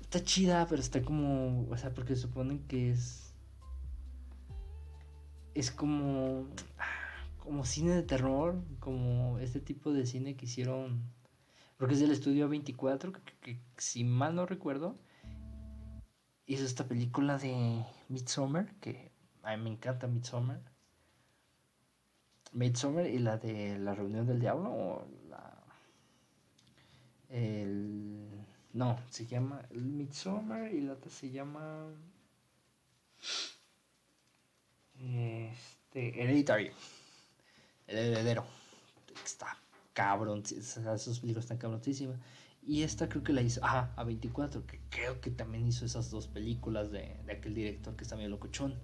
Está chida, pero está como. O sea, porque suponen que es. Es como. Como cine de terror. Como este tipo de cine que hicieron. Porque es del estudio 24, que, si mal no recuerdo hizo esta película de Midsommar, que a mí me encanta Midsommar. Midsommar y la de La Reunión del Diablo, o la... El... No, se llama Midsommar y la otra se llama... Este... Hereditary. El heredero. Está cabrón. Esos películas están cabroncísimas. Y esta creo que la hizo, a 24, que creo que también hizo esas dos películas de, aquel director que está medio locochón.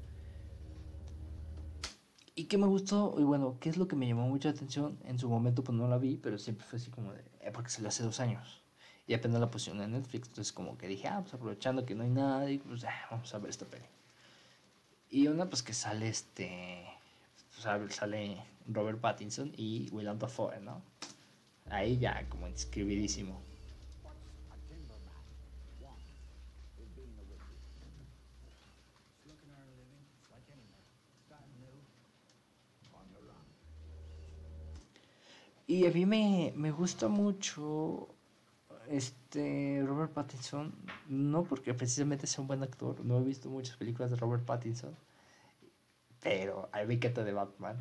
Y que me gustó, y bueno, ¿qué es lo que me llamó mucha atención? En su momento pues no la vi, pero siempre fue así como de, eh, porque le hace dos años. Y apenas la pusieron en Netflix, entonces como que dije, ah, pues aprovechando que no hay nada, y pues vamos a ver esta peli. Y una pues que sale este, sale Robert Pattinson y Willem Dafoe, ¿no? Ahí ya como inscribidísimo. Y a mí me, me gusta mucho este Robert Pattinson, no porque precisamente sea un buen actor, no he visto muchas películas de Robert Pattinson, pero hay me de Batman.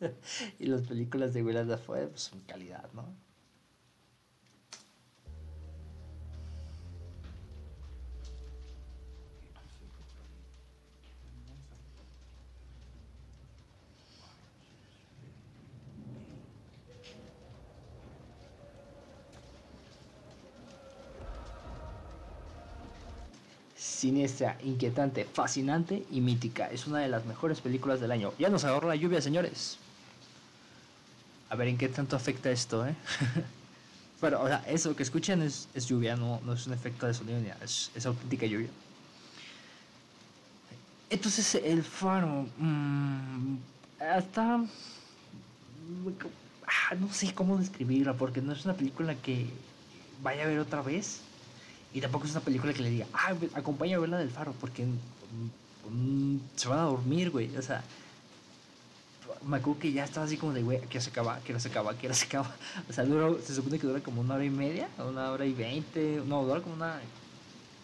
y las películas de Willem Dafoe pues, son calidad, ¿no? Siniestra, inquietante, fascinante y mítica. Es una de las mejores películas del año. Ya nos agarró la lluvia, señores. A ver en qué tanto afecta esto, ¿eh? Pero, o sea, eso que escuchan es, es lluvia, no, no, es un efecto de sonido, es, es auténtica lluvia. Entonces, el faro. Mmm, hasta. Ah, no sé cómo describirla, porque no es una película que vaya a ver otra vez y tampoco es una película que le diga, ah, acompaña a verla del faro, porque se van a dormir, güey. O sea, me acuerdo que ya estaba así como de, güey, quiero se acaba, quiero se acaba, quiero se acaba. O sea, dura, se supone que dura como una hora y media, una hora y veinte, no, dura como una.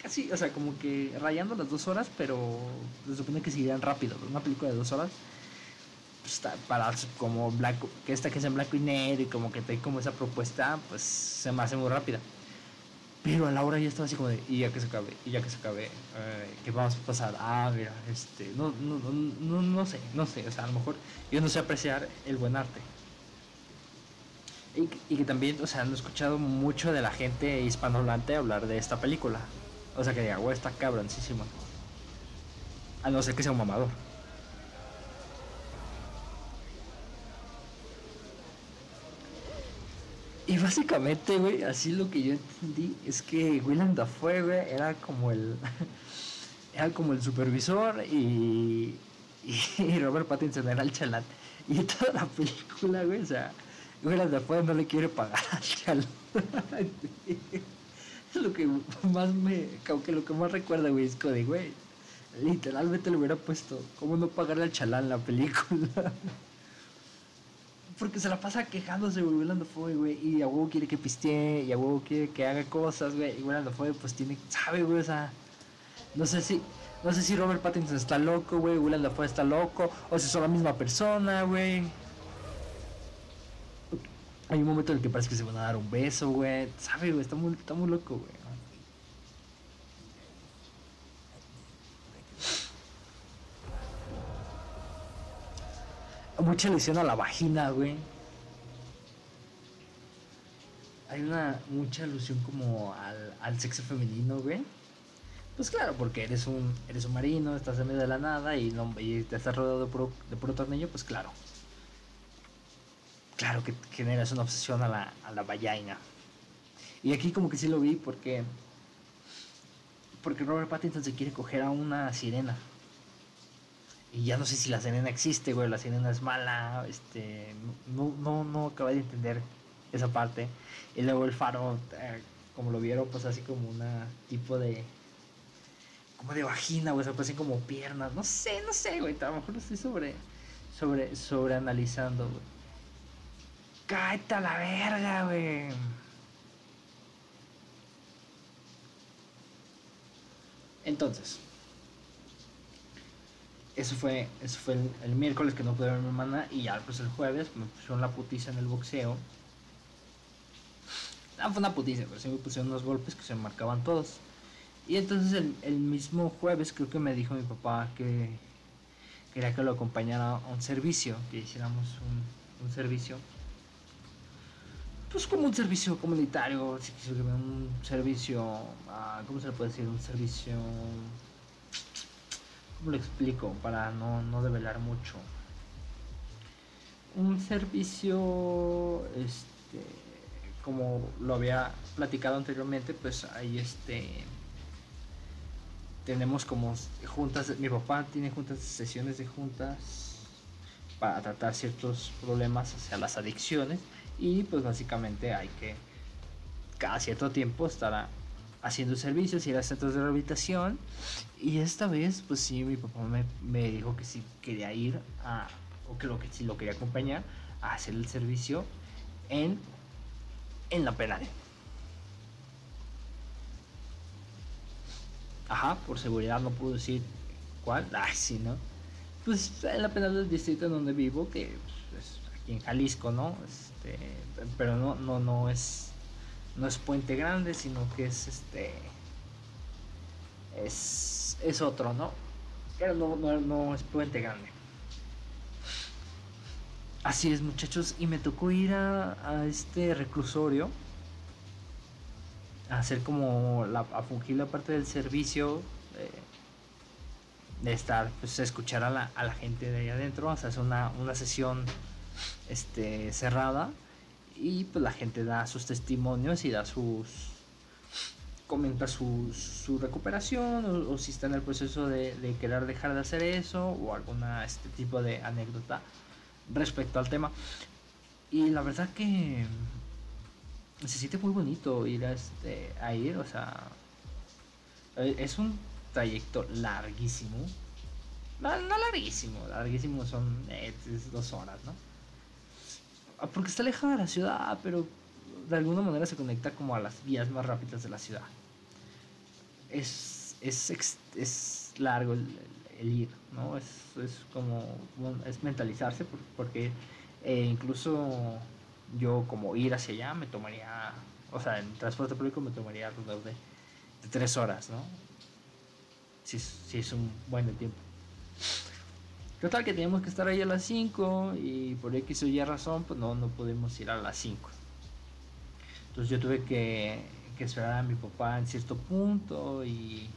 Casi, o sea, como que rayando las dos horas, pero se supone que seguirían rápido. Una película de dos horas, pues para como blanco, que esta que es en blanco y negro y como que te como esa propuesta, pues se me hace muy rápida. Pero a la hora ya estaba así como de, y ya que se acabe, y ya que se acabe, ¿qué vamos a pasar? Ah, mira, este, no, no, no, no, sé, no sé, o sea, a lo mejor yo no sé apreciar el buen arte. Y, y que también, o sea, han escuchado mucho de la gente hispanohablante hablar de esta película. O sea, que diga, güey, está cabroncísima. A no ser que sea un mamador. Y básicamente, güey, así lo que yo entendí es que Willem Dafoe, güey, era como el. era como el supervisor y. Y Robert Pattinson era el chalán. Y toda la película, güey, o sea, Willem Dafoe no le quiere pagar al chalán. lo que más me. que lo que más recuerda, güey, es que, güey, literalmente le hubiera puesto, ¿cómo no pagarle al chalán la película? Porque se la pasa quejándose, güey, Willem Dafoe, güey, y a huevo quiere que pistee, y a huevo quiere que haga cosas, güey, y Willem Dafoe, pues tiene, sabe, güey, o sea, no sé si, no sé si Robert Pattinson está loco, güey, Willem Dafoe está loco, o si son la misma persona, güey. Hay un momento en el que parece que se van a dar un beso, güey. ¿Sabes, güey? Está muy, está muy loco, güey. Mucha alusión a la vagina, güey. Hay una mucha alusión como al, al sexo femenino, güey. Pues claro, porque eres un, eres un marino, estás en medio de la nada y, no, te estás rodeado de puro, de puro tornillo, pues claro. Claro que generas una obsesión a la, a la. Y aquí como que sí lo vi porque... Porque Robert Pattinson se quiere coger a una sirena. Y ya no sé si la sirena existe, güey, la sirena es mala, este... No, no, no acabé de entender esa parte. Y luego el faro, eh, como lo vieron, pues así como una tipo de como de vagina, güey, o sea, parecen como piernas, no sé, no sé, güey, a lo mejor lo estoy sobre, sobre, sobre analizando, güey. Cállate a la verga, güey. Entonces, eso fue, eso fue el, miércoles que no pude ver a mi hermana y ya pues el jueves me pusieron la putiza en el boxeo. No fue una putiza, pero sí me pusieron unos golpes que se marcaban todos. Y entonces el, mismo jueves creo que me dijo mi papá que quería que lo acompañara a un servicio, que hiciéramos un, servicio. Pues como un servicio comunitario, un servicio, uh, ¿cómo se le puede decir? Un servicio... ¿Cómo lo explico? Para no, no develar mucho. Un servicio, este, como lo había platicado anteriormente, pues ahí este tenemos como juntas, mi papá tiene juntas, sesiones de juntas para tratar ciertos problemas hacia las adicciones y pues básicamente hay que cada cierto tiempo estar haciendo servicios, ir a centros de rehabilitación y esta vez pues sí mi papá me, me dijo que si quería ir a, o que lo que si lo quería acompañar a hacer el servicio en, en la penal. Ajá, por seguridad no puedo decir cuál. Ah, sí, ¿no? Pues en la penal del distrito en donde vivo, que pues, es aquí en Jalisco, ¿no? Este, pero no, no, no es, no es Puente Grande, sino que es este, es, es otro, ¿no? Pero no, no, no es Puente Grande. Así es, muchachos, y me tocó ir a, a este reclusorio hacer como la, a fungir la parte del servicio de estar pues escuchar a la, a la gente de ahí adentro o sea, hacer una, una sesión este cerrada y pues la gente da sus testimonios y da sus comenta su, su recuperación o, si está en el proceso de, de, querer dejar de hacer eso o alguna este tipo de anécdota respecto al tema y la verdad que se siente muy bonito ir a, este, a ir, o sea, eh, es un trayecto larguísimo. No, no larguísimo, larguísimo son eh, dos horas, ¿no? Ah, porque está lejos de la ciudad, pero de alguna manera se conecta como a las vías más rápidas de la ciudad. Es, es, es largo el, el, ir, ¿no? Es, es como, es mentalizarse porque eh, incluso yo como ir hacia allá me tomaría, o sea, en transporte público me tomaría alrededor de, de tres horas, ¿no? Si, si es un buen tiempo. Total que teníamos que estar ahí a las 5 y por X o Y razón, pues no, no podemos ir a las 5. Entonces yo tuve que, esperar a mi papá en cierto punto y,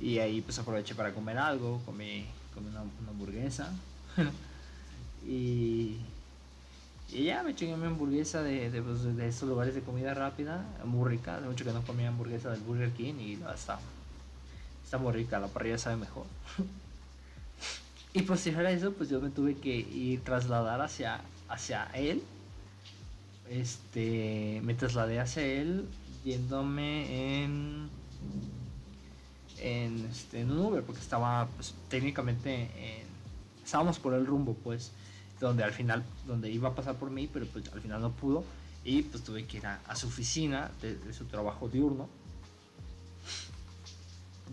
y ahí pues aproveché para comer algo, comí, comí una, hamburguesa y y ya me chingué mi hamburguesa de, de, pues, estos lugares de comida rápida, muy rica. De mucho que no comía hamburguesa del Burger King y está, está muy rica, la parrilla sabe mejor. y posterior a eso, pues yo me tuve que ir trasladar hacia, hacia él. Este, me trasladé hacia él yéndome en, en, este, en un Uber, porque estaba pues, técnicamente en, estábamos por el rumbo, pues donde al final, donde iba a pasar por mí, pero pues al final no pudo. Y pues tuve que ir a, su oficina de, de, su trabajo diurno,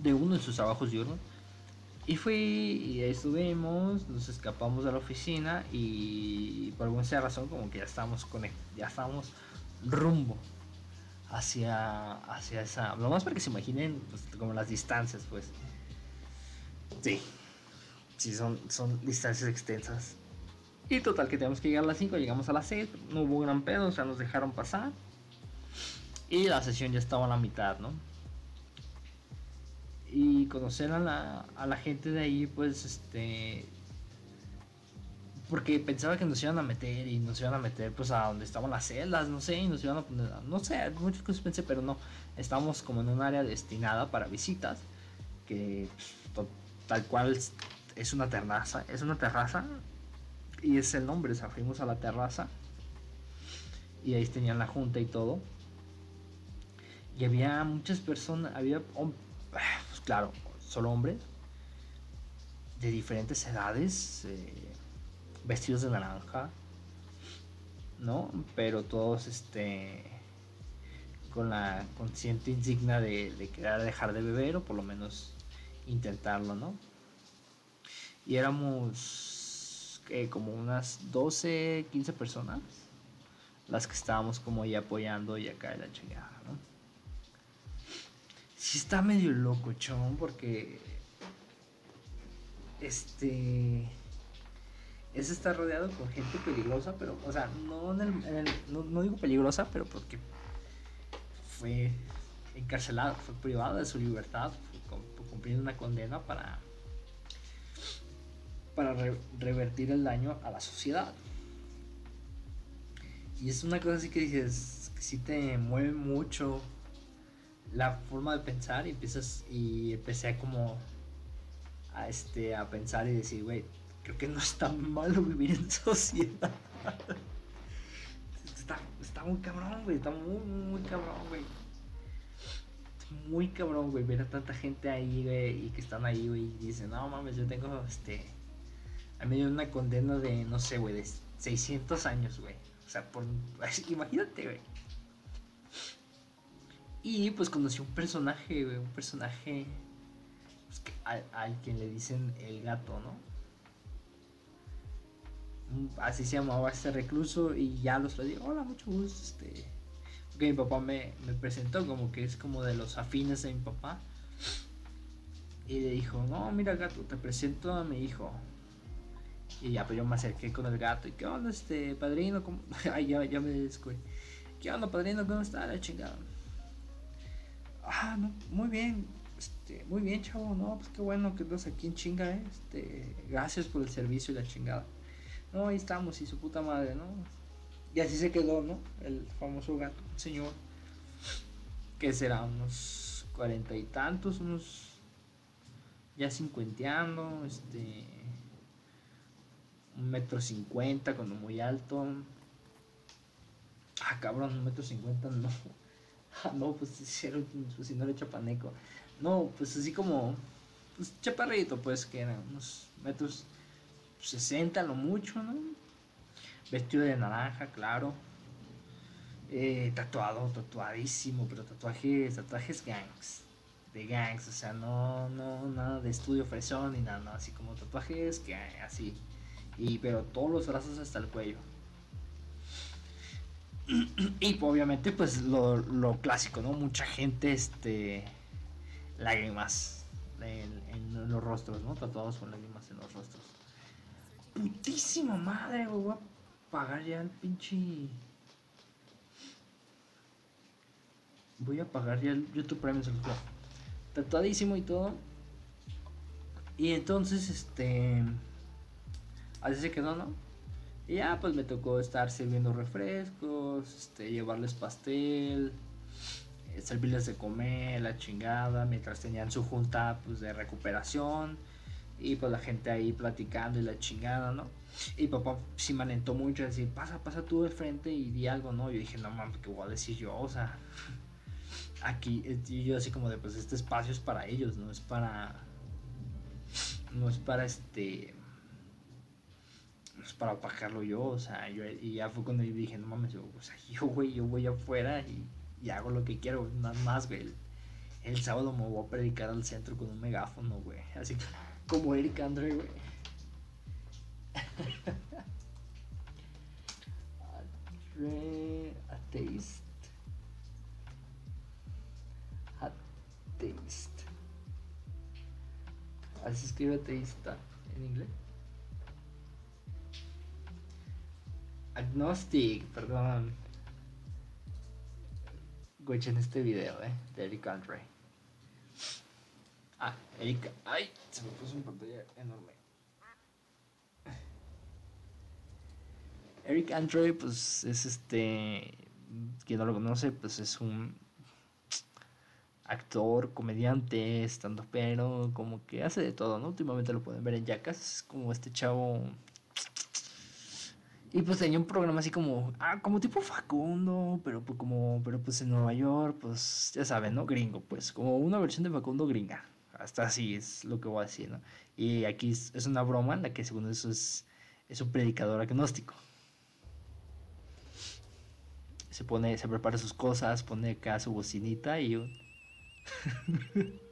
de uno de sus trabajos diurnos, Y fui, y ahí estuvimos, nos escapamos de la oficina y por alguna razón como que ya estábamos ya estábamos rumbo hacia, hacia esa... Lo más para que se imaginen pues, como las distancias, pues. Sí, sí, son, son distancias extensas. Y total que tenemos que llegar a las 5, llegamos a las 6, no hubo gran pedo, o sea, nos dejaron pasar. Y la sesión ya estaba a la mitad, ¿no? Y conocer a la, a la gente de ahí, pues, este... Porque pensaba que nos iban a meter y nos iban a meter pues a donde estaban las celdas, no sé, y nos iban a poner, no sé, muchas cosas pensé, pero no, estábamos como en un área destinada para visitas, que pues, tal cual es una terraza, es una terraza y es el nombre, o sea, fuimos a la terraza y ahí tenían la junta y todo. Y había muchas personas, había, pues claro, solo hombres de diferentes edades, eh, vestidos de naranja, ¿no? Pero todos, este, con la consciente insignia de, querer dejar de beber o por lo menos intentarlo, ¿no? Y éramos como unas 12, 15 personas las que estábamos como ahí apoyando y acá de la chingada. Sí está medio loco, chon, porque este es estar rodeado con gente peligrosa, pero, o sea, no, no, digo peligrosa, pero porque fue encarcelado, fue privado de su libertad, cumpliendo una condena para para revertir el daño a la sociedad. Y es una cosa así que dices, que sí te mueve mucho la forma de pensar y empiezas y empecé a como a este a pensar y decir, güey, creo que no es tan malo vivir en sociedad. está, muy cabrón, güey, está muy, muy cabrón, güey. Muy cabrón, güey, ver a tanta gente ahí, güey, y que están ahí, güey, y dicen, no mames, yo tengo este a de una condena de, no sé, güey, de 600 años, güey. O sea, por... Imagínate, güey. Y pues conocí un personaje, güey, un personaje pues, al, quien le dicen el gato, ¿no? Así se llamaba este recluso y ya los lo digo, hola, mucho gusto, este... Porque mi papá me, me presentó como que es como de los afines de mi papá. Y le dijo, no, mira gato, te presento a mi hijo. Y ya, pues yo me acerqué con el gato. ¿Y qué onda, este padrino? Ay, ya, ya me descuidé. ¿Qué onda, padrino? ¿Cómo está la chingada? Ah, no, muy bien. Este, muy bien, chavo. No, pues qué bueno que estás aquí en chinga, ¿eh? Este, gracias por el servicio y la chingada. No, ahí estamos y su puta madre, ¿no? Y así se quedó, ¿no? El famoso gato, señor. Que será unos cuarenta y tantos, unos ya cincuenteando, este un metro cincuenta, cuando muy alto. Ah, cabrón, un metro cincuenta, no. Ah, no, pues pues, si no era chapaneco. No, pues así como, pues chaparrito, pues que eran unos metros 60 lo mucho, ¿no? Vestido de naranja, claro. Eh, tatuado, tatuadísimo, pero tatuajes, tatuajes gangs. De gangs, o sea, no, no, nada de estudio fresón ni nada, no, así como tatuajes que así y pero todos los brazos hasta el cuello. Y obviamente pues lo, clásico, ¿no? Mucha gente, este, lágrimas en, los rostros, ¿no? Tatuados con lágrimas en los rostros. Putísima madre, Voy a pagar ya el pinche... Voy a pagar ya el YouTube Premium Tatuadísimo y todo. Y entonces, este... Así se quedó, ¿no? Y ya pues me tocó estar sirviendo refrescos, este, llevarles pastel, eh, servirles de comer, la chingada, mientras tenían su junta pues de recuperación y pues la gente ahí platicando y la chingada, ¿no? Y papá sí me alentó mucho a decir, pasa, pasa tú de frente y di algo, ¿no? Yo dije, no mames, ¿qué voy a decir yo? O sea, aquí, eh, yo así como de, pues este espacio es para ellos, no es para, no es para este pues, para pagarlo yo, o sea, yo, y ya fue cuando yo dije, no mames, yo, o sea, yo, güey, yo voy afuera y, y hago lo que quiero, nada más, güey. El, sábado me voy a predicar al centro con un megáfono, güey, así que, como Eric Andre, güey. Andre Atheist. Atheist. Así se escribe ateísta en inglés. Agnostic, perdón. Güey, en este video, eh, de Eric Andre. Ah, Eric. Ay, se me puso en pantalla enorme. Eric Andre, pues es este. Quien no lo conoce, pues es un actor, comediante, estando pero, como que hace de todo, ¿no? Últimamente lo pueden ver en Jackass, es como este chavo. Y pues tenía un programa así como, ah, como tipo Facundo, pero pues como, pero pues en Nueva York, pues ya saben, ¿no? Gringo, pues como una versión de Facundo gringa. Hasta así es lo que voy a decir, ¿no? Y aquí es, una broma la que según eso es, es un predicador agnóstico se pone, se prepara sus cosas, pone acá su bocinita y un...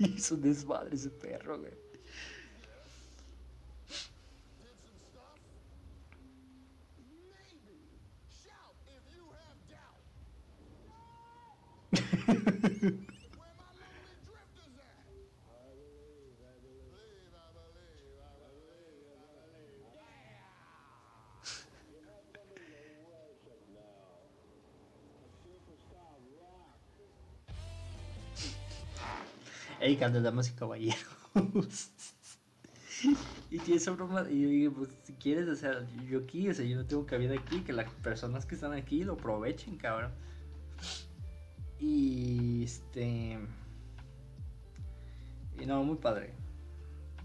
es un desmadre ese perro, güey. Erika damas y caballeros. y esa broma, y yo dije, pues si quieres, o sea, yo aquí, o sea, yo no tengo cabida aquí, que las personas que están aquí lo aprovechen, cabrón. Y este. Y no, muy padre.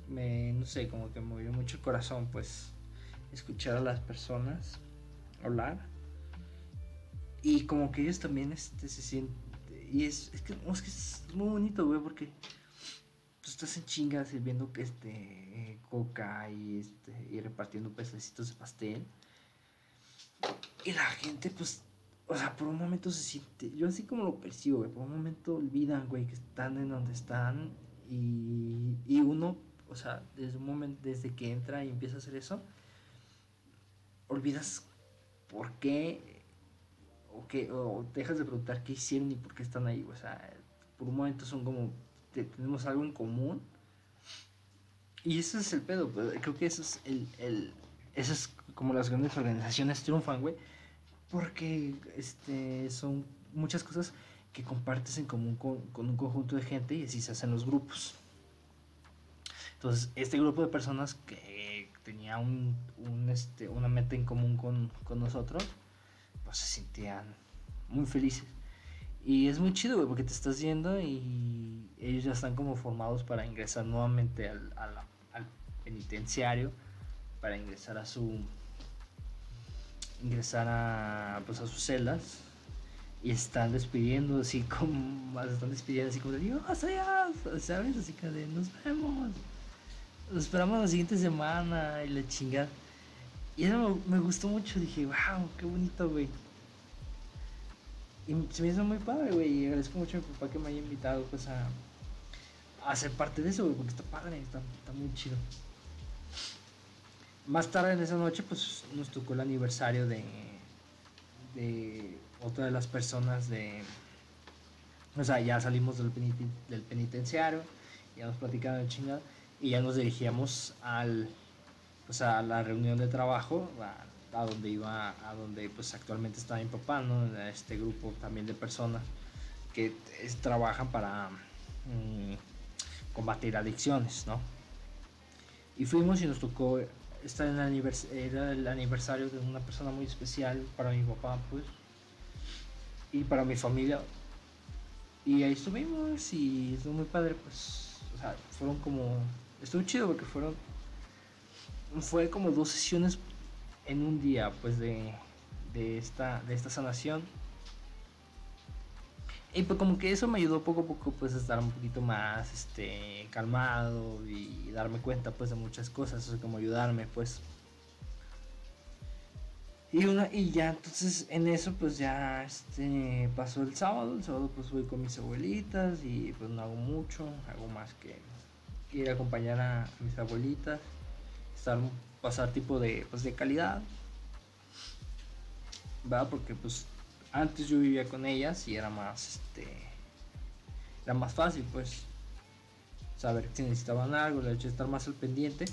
Me, no sé, como que movió mucho el corazón, pues, escuchar a las personas hablar. Y como que ellos también este, se sienten. Y es, es, que, es que es muy bonito, güey, porque tú estás en chingas sirviendo este, coca y, este, y repartiendo pececitos de pastel. Y la gente, pues, o sea, por un momento se siente, yo así como lo percibo, güey, por un momento olvidan, güey, que están en donde están y, y uno, o sea, desde un momento, desde que entra y empieza a hacer eso, olvidas por qué o, qué, o dejas de preguntar qué hicieron y por qué están ahí, o sea, por un momento son como, tenemos algo en común y ese es el pedo, creo que eso es el, el, eso es como las grandes organizaciones triunfan, güey porque este, son muchas cosas que compartes en común con, un conjunto de gente y así se hacen los grupos. Entonces, este grupo de personas que tenía un, este, una meta en común con, nosotros, pues se sentían muy felices. Y es muy chido, güey, porque te estás yendo y ellos ya están como formados para ingresar nuevamente al, al penitenciario, para ingresar a su, ingresar a, pues, a sus celdas y están despidiendo así como están despidiendo así como de Dios, Dios, ¿sabes? Así que de nos vemos. Nos esperamos la siguiente semana y la chingada. Y eso me, gustó mucho, dije, wow, qué bonito, güey. Y se me hizo muy padre, güey. Y agradezco mucho a mi papá que me haya invitado pues a, a ser parte de eso, güey, porque está padre, está, está muy chido. Más tarde en esa noche, pues nos tocó el aniversario de, de otra de las personas de. O sea, ya salimos del, del penitenciario, ya nos platicaban el chingado, y ya nos dirigíamos al, pues a la reunión de trabajo, donde iba, a donde pues actualmente está mi papá, ¿no? Este grupo también de personas que trabajan para mm, combatir adicciones, ¿no? Y fuimos y nos tocó está en el el aniversario de una persona muy especial para mi papá, pues, y para mi familia. Y ahí estuvimos y estuvo muy padre, pues, o sea, fueron como, estuvo chido porque fueron, fue como dos sesiones en un día, pues, de, de, esta, de esta sanación. Y pues como que eso me ayudó poco a poco pues a estar un poquito más este calmado y darme cuenta pues de muchas cosas, o como ayudarme pues. Y una y ya entonces en eso pues ya este pasó el sábado, el sábado pues voy con mis abuelitas y pues no hago mucho, hago más que ir a acompañar a mis abuelitas, estar pasar tipo de pues de calidad. ¿verdad? Porque pues antes yo vivía con ellas y era más, este, era más fácil pues saber si necesitaban algo, el hecho de estar más al pendiente.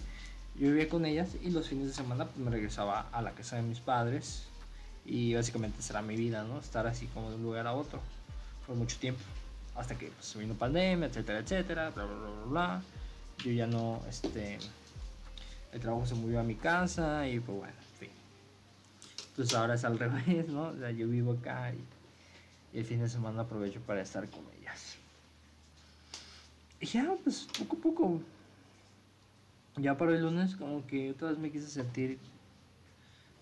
Yo vivía con ellas y los fines de semana pues me regresaba a la casa de mis padres y básicamente será mi vida, ¿no? Estar así como de un lugar a otro por mucho tiempo. Hasta que pues, vino pandemia, etcétera, etcétera, bla, bla, bla, bla. Yo ya no, este, el trabajo se movió a mi casa y pues bueno, pues ahora es al revés, ¿no? O sea, yo vivo acá y, el fin de semana aprovecho para estar con ellas. Y ya, pues poco a poco. Ya para el lunes como que otra vez me quise sentir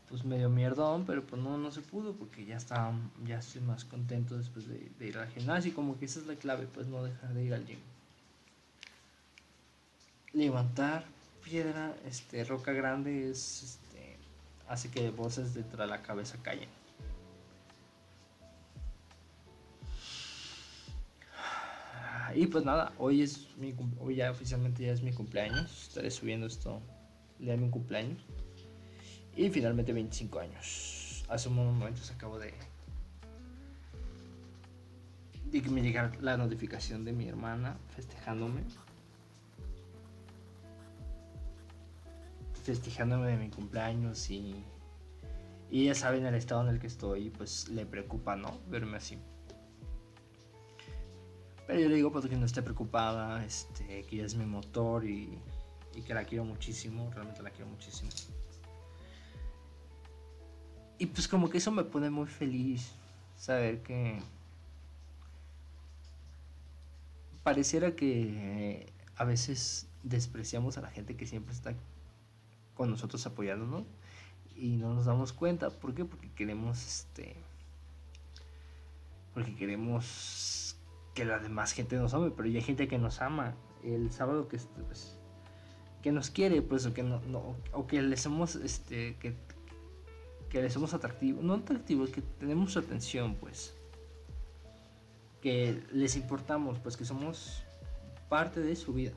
pues medio mierdón, pero pues no, no se pudo porque ya estaba, ya estoy más contento después de, de ir al gimnasio y como que esa es la clave, pues no dejar de ir al gym. Levantar piedra, este, roca grande es hace que voces dentro de la cabeza callen. Y pues nada, hoy es mi hoy ya oficialmente ya es mi cumpleaños. Estaré subiendo esto el día de mi cumpleaños. Y finalmente 25 años. Hace unos momentos acabo de de que me llegara la notificación de mi hermana festejándome. Festejándome de mi cumpleaños y, y ella sabe en el estado en el que estoy, pues le preocupa, ¿no? Verme así. Pero yo le digo pues que no esté preocupada, este, que ella es mi motor y, y que la quiero muchísimo, realmente la quiero muchísimo. Y pues como que eso me pone muy feliz, saber que pareciera que a veces despreciamos a la gente que siempre está con nosotros apoyándonos y no nos damos cuenta. ¿Por qué? Porque queremos este. Porque queremos que la demás gente nos ame, pero ya hay gente que nos ama. El sábado que pues, que nos quiere, pues, o que no, o que le somos este que, que le somos atractivos, no atractivos, que tenemos su atención, pues. Que les importamos, pues que somos parte de su vida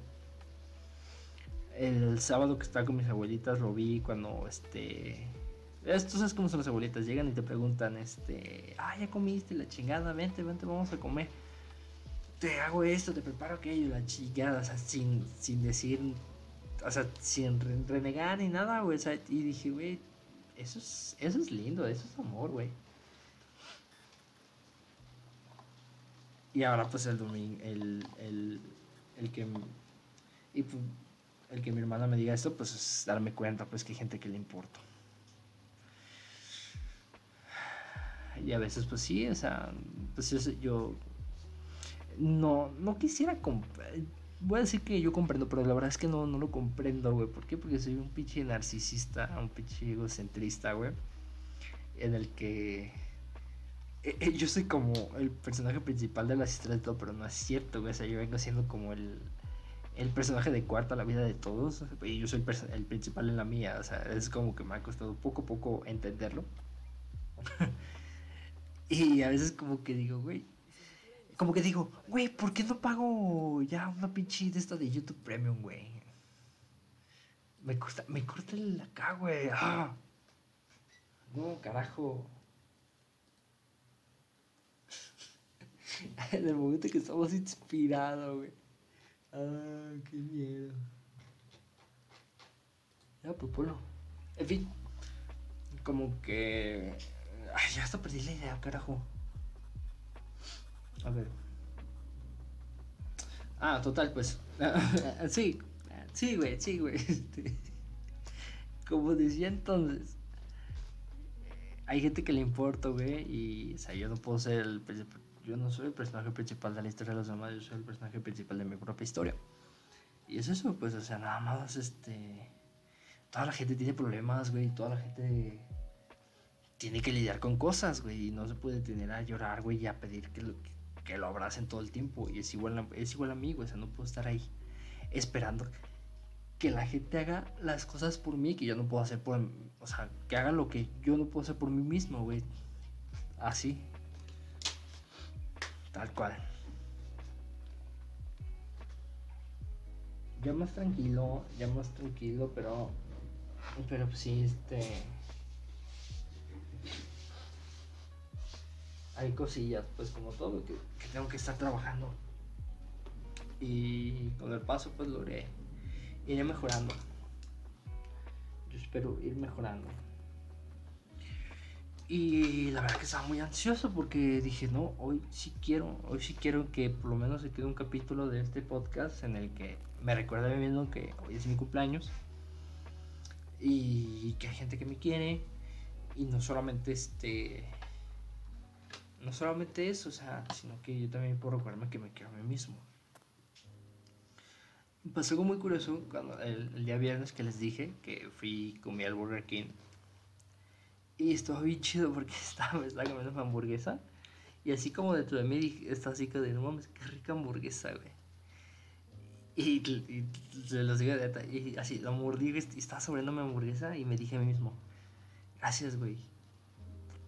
el sábado que estaba con mis abuelitas lo vi cuando este tú sabes cómo son las abuelitas llegan y te preguntan este ah ya comiste la chingada vente vente vamos a comer te hago esto te preparo aquello la chingada o sea sin, sin decir o sea sin renegar ni nada güey y dije güey eso es eso es lindo eso es amor güey y ahora pues el domingo el, el, el que y pues, el que mi hermana me diga esto, pues es darme cuenta, pues que hay gente que le importa. Y a veces, pues sí, o sea, pues yo no, no quisiera Voy a decir que yo comprendo, pero la verdad es que no, no lo comprendo, güey. ¿Por qué? Porque soy un pinche narcisista, un pinche egocentrista, güey. En el que eh, eh, yo soy como el personaje principal de las historias de todo, pero no es cierto, güey. O sea, yo vengo siendo como el, el personaje de cuarto a la vida de todos y yo soy el, principal en la mía. O sea, es como que me ha costado poco a poco entenderlo. y a veces como que digo, güey, como que digo, güey, ¿por qué no pago ya una pinche de esta de YouTube Premium, güey? Me corta, me corta la acá, güey. ¡Ah! No, carajo. en el momento que estamos inspirados, güey. Ah, qué miedo. Ya, pues bueno. En fin. Como que. Ya hasta perdí la idea, carajo. A ver. Ah, total, pues. sí. Sí, güey, sí, güey. Este, como decía entonces. Hay gente que le importa, güey. Y, o sea, yo no puedo ser el yo no soy el personaje principal de la historia de los demás, yo soy el personaje principal de mi propia historia. Y es eso, pues, o sea, nada más, este... Toda la gente tiene problemas, güey, toda la gente tiene que lidiar con cosas, güey, y no se puede tener a llorar, güey, y a pedir que, que lo abracen todo el tiempo. Y es igual, es igual a mí, güey. O sea, no puedo estar ahí esperando que la gente haga las cosas por mí que yo no puedo hacer por... O sea, que hagan lo que yo no puedo hacer por mí mismo, güey. Así. Tal cual. Ya más tranquilo, ya más tranquilo, pero... Pero pues sí, este... Hay cosillas, pues como todo, que, que tengo que estar trabajando. Y con el paso, pues logré iré mejorando. Yo espero ir mejorando. Y la verdad que estaba muy ansioso porque dije, no, hoy sí quiero, hoy sí quiero que por lo menos se quede un capítulo de este podcast en el que me recuerda a mí mismo que hoy es mi cumpleaños y que hay gente que me quiere y no solamente este no solamente eso, o sea, sino que yo también puedo recordarme que me quiero a mí mismo pasó algo muy curioso cuando el, día viernes que les dije que fui comí al Burger King. Y estuvo bien chido porque estaba, estaba comiendo una hamburguesa. Y así como dentro de mí estaba así que de no mames, qué rica hamburguesa, güey. Y, se lo digo de y así, la mordí y estaba sobrando mi hamburguesa y me dije a mí mismo, gracias, güey.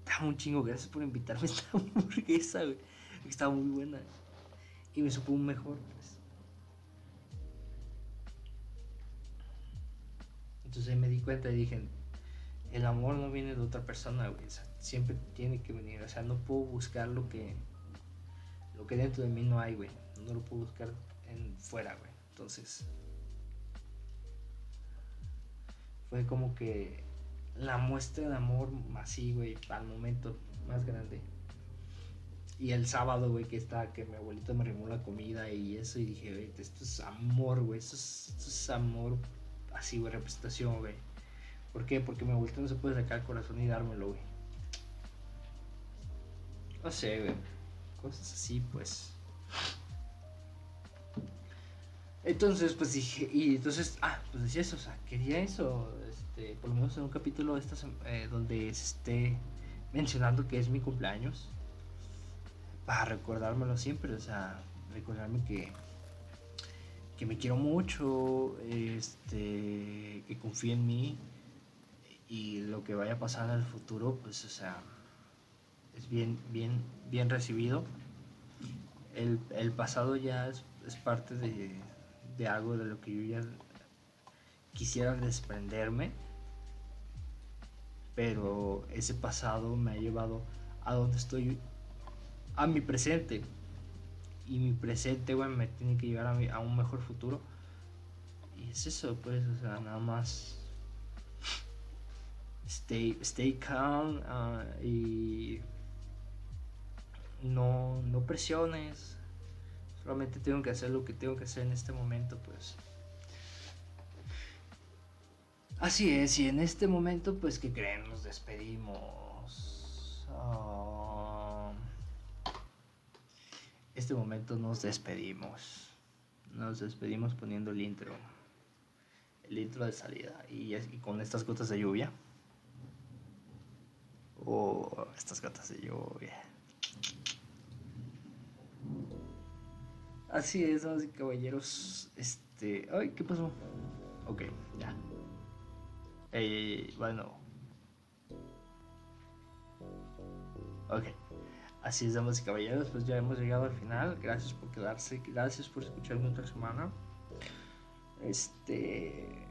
Te un chingo, gracias por invitarme a esta hamburguesa, güey. Estaba muy buena. Y me supo un mejor, pues. Entonces me di cuenta y dije, el amor no viene de otra persona, güey. siempre tiene que venir. O sea, no puedo buscar lo que, lo que dentro de mí no hay, güey. No lo puedo buscar en fuera, güey. Entonces, fue como que la muestra de amor así, güey, al momento más grande. Y el sábado, güey, que está, que mi abuelito me remó la comida y eso, y dije, güey, esto es amor, güey, esto esto es amor así, güey, representación, güey. ¿Por qué? Porque mi abuelito no se puede sacar el corazón y dármelo, güey. No sé, güey. Cosas así, pues. Entonces, pues dije, y entonces, ah, pues decía eso, o sea, quería eso, este, por lo menos en un capítulo de estas, eh, donde se esté mencionando que es mi cumpleaños, para recordármelo siempre, o sea, recordarme que que me quiero mucho, este, que confíe en mí y lo que vaya a pasar en el futuro, pues, o sea, es bien, bien, bien recibido. El, el pasado ya es, es parte de, de, algo de lo que yo ya quisiera desprenderme, pero ese pasado me ha llevado a donde estoy, a mi presente y mi presente, güey, me tiene que llevar a, a un mejor futuro. Y es eso, pues, o sea, nada más. Stay, stay calm ah, y no, no presiones. Solamente tengo que hacer lo que tengo que hacer en este momento, pues. Así es, y en este momento, pues, ¿qué creen? Nos despedimos. Ah, este momento nos despedimos. Nos despedimos poniendo el intro. El intro de salida. Y, con estas gotas de lluvia. Oh, estas gotas de lluvia. Así es, damas y caballeros. Este. Ay, ¿qué pasó? Ok, ya. Ey, bueno. Ok. Así es, damas y caballeros, pues ya hemos llegado al final. Gracias por quedarse, gracias por escucharme otra semana. Este.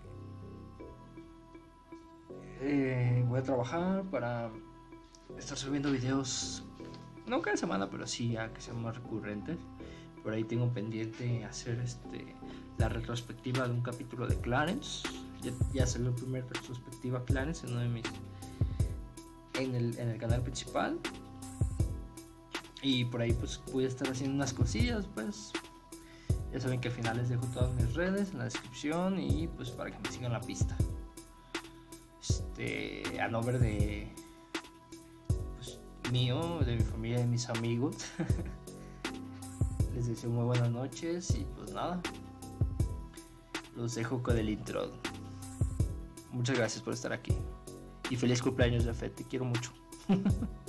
Eh, voy a trabajar para estar subiendo videos, no cada semana, pero sí ya que sean más recurrentes. Por ahí tengo pendiente hacer este la retrospectiva de un capítulo de Clarence. Ya, ya salió la primera retrospectiva Clarence en uno de mis en el, en el canal principal. Y por ahí pues pude estar haciendo unas cosillas, pues. Ya saben que al final les dejo todas mis redes en la descripción y pues para que me sigan la pista. Este, a nombre de mío, de mi familia, de mis amigos. les deseo muy buenas noches y pues nada. Los dejo con el intro. Muchas gracias por estar aquí. Y feliz cumpleaños de te quiero mucho.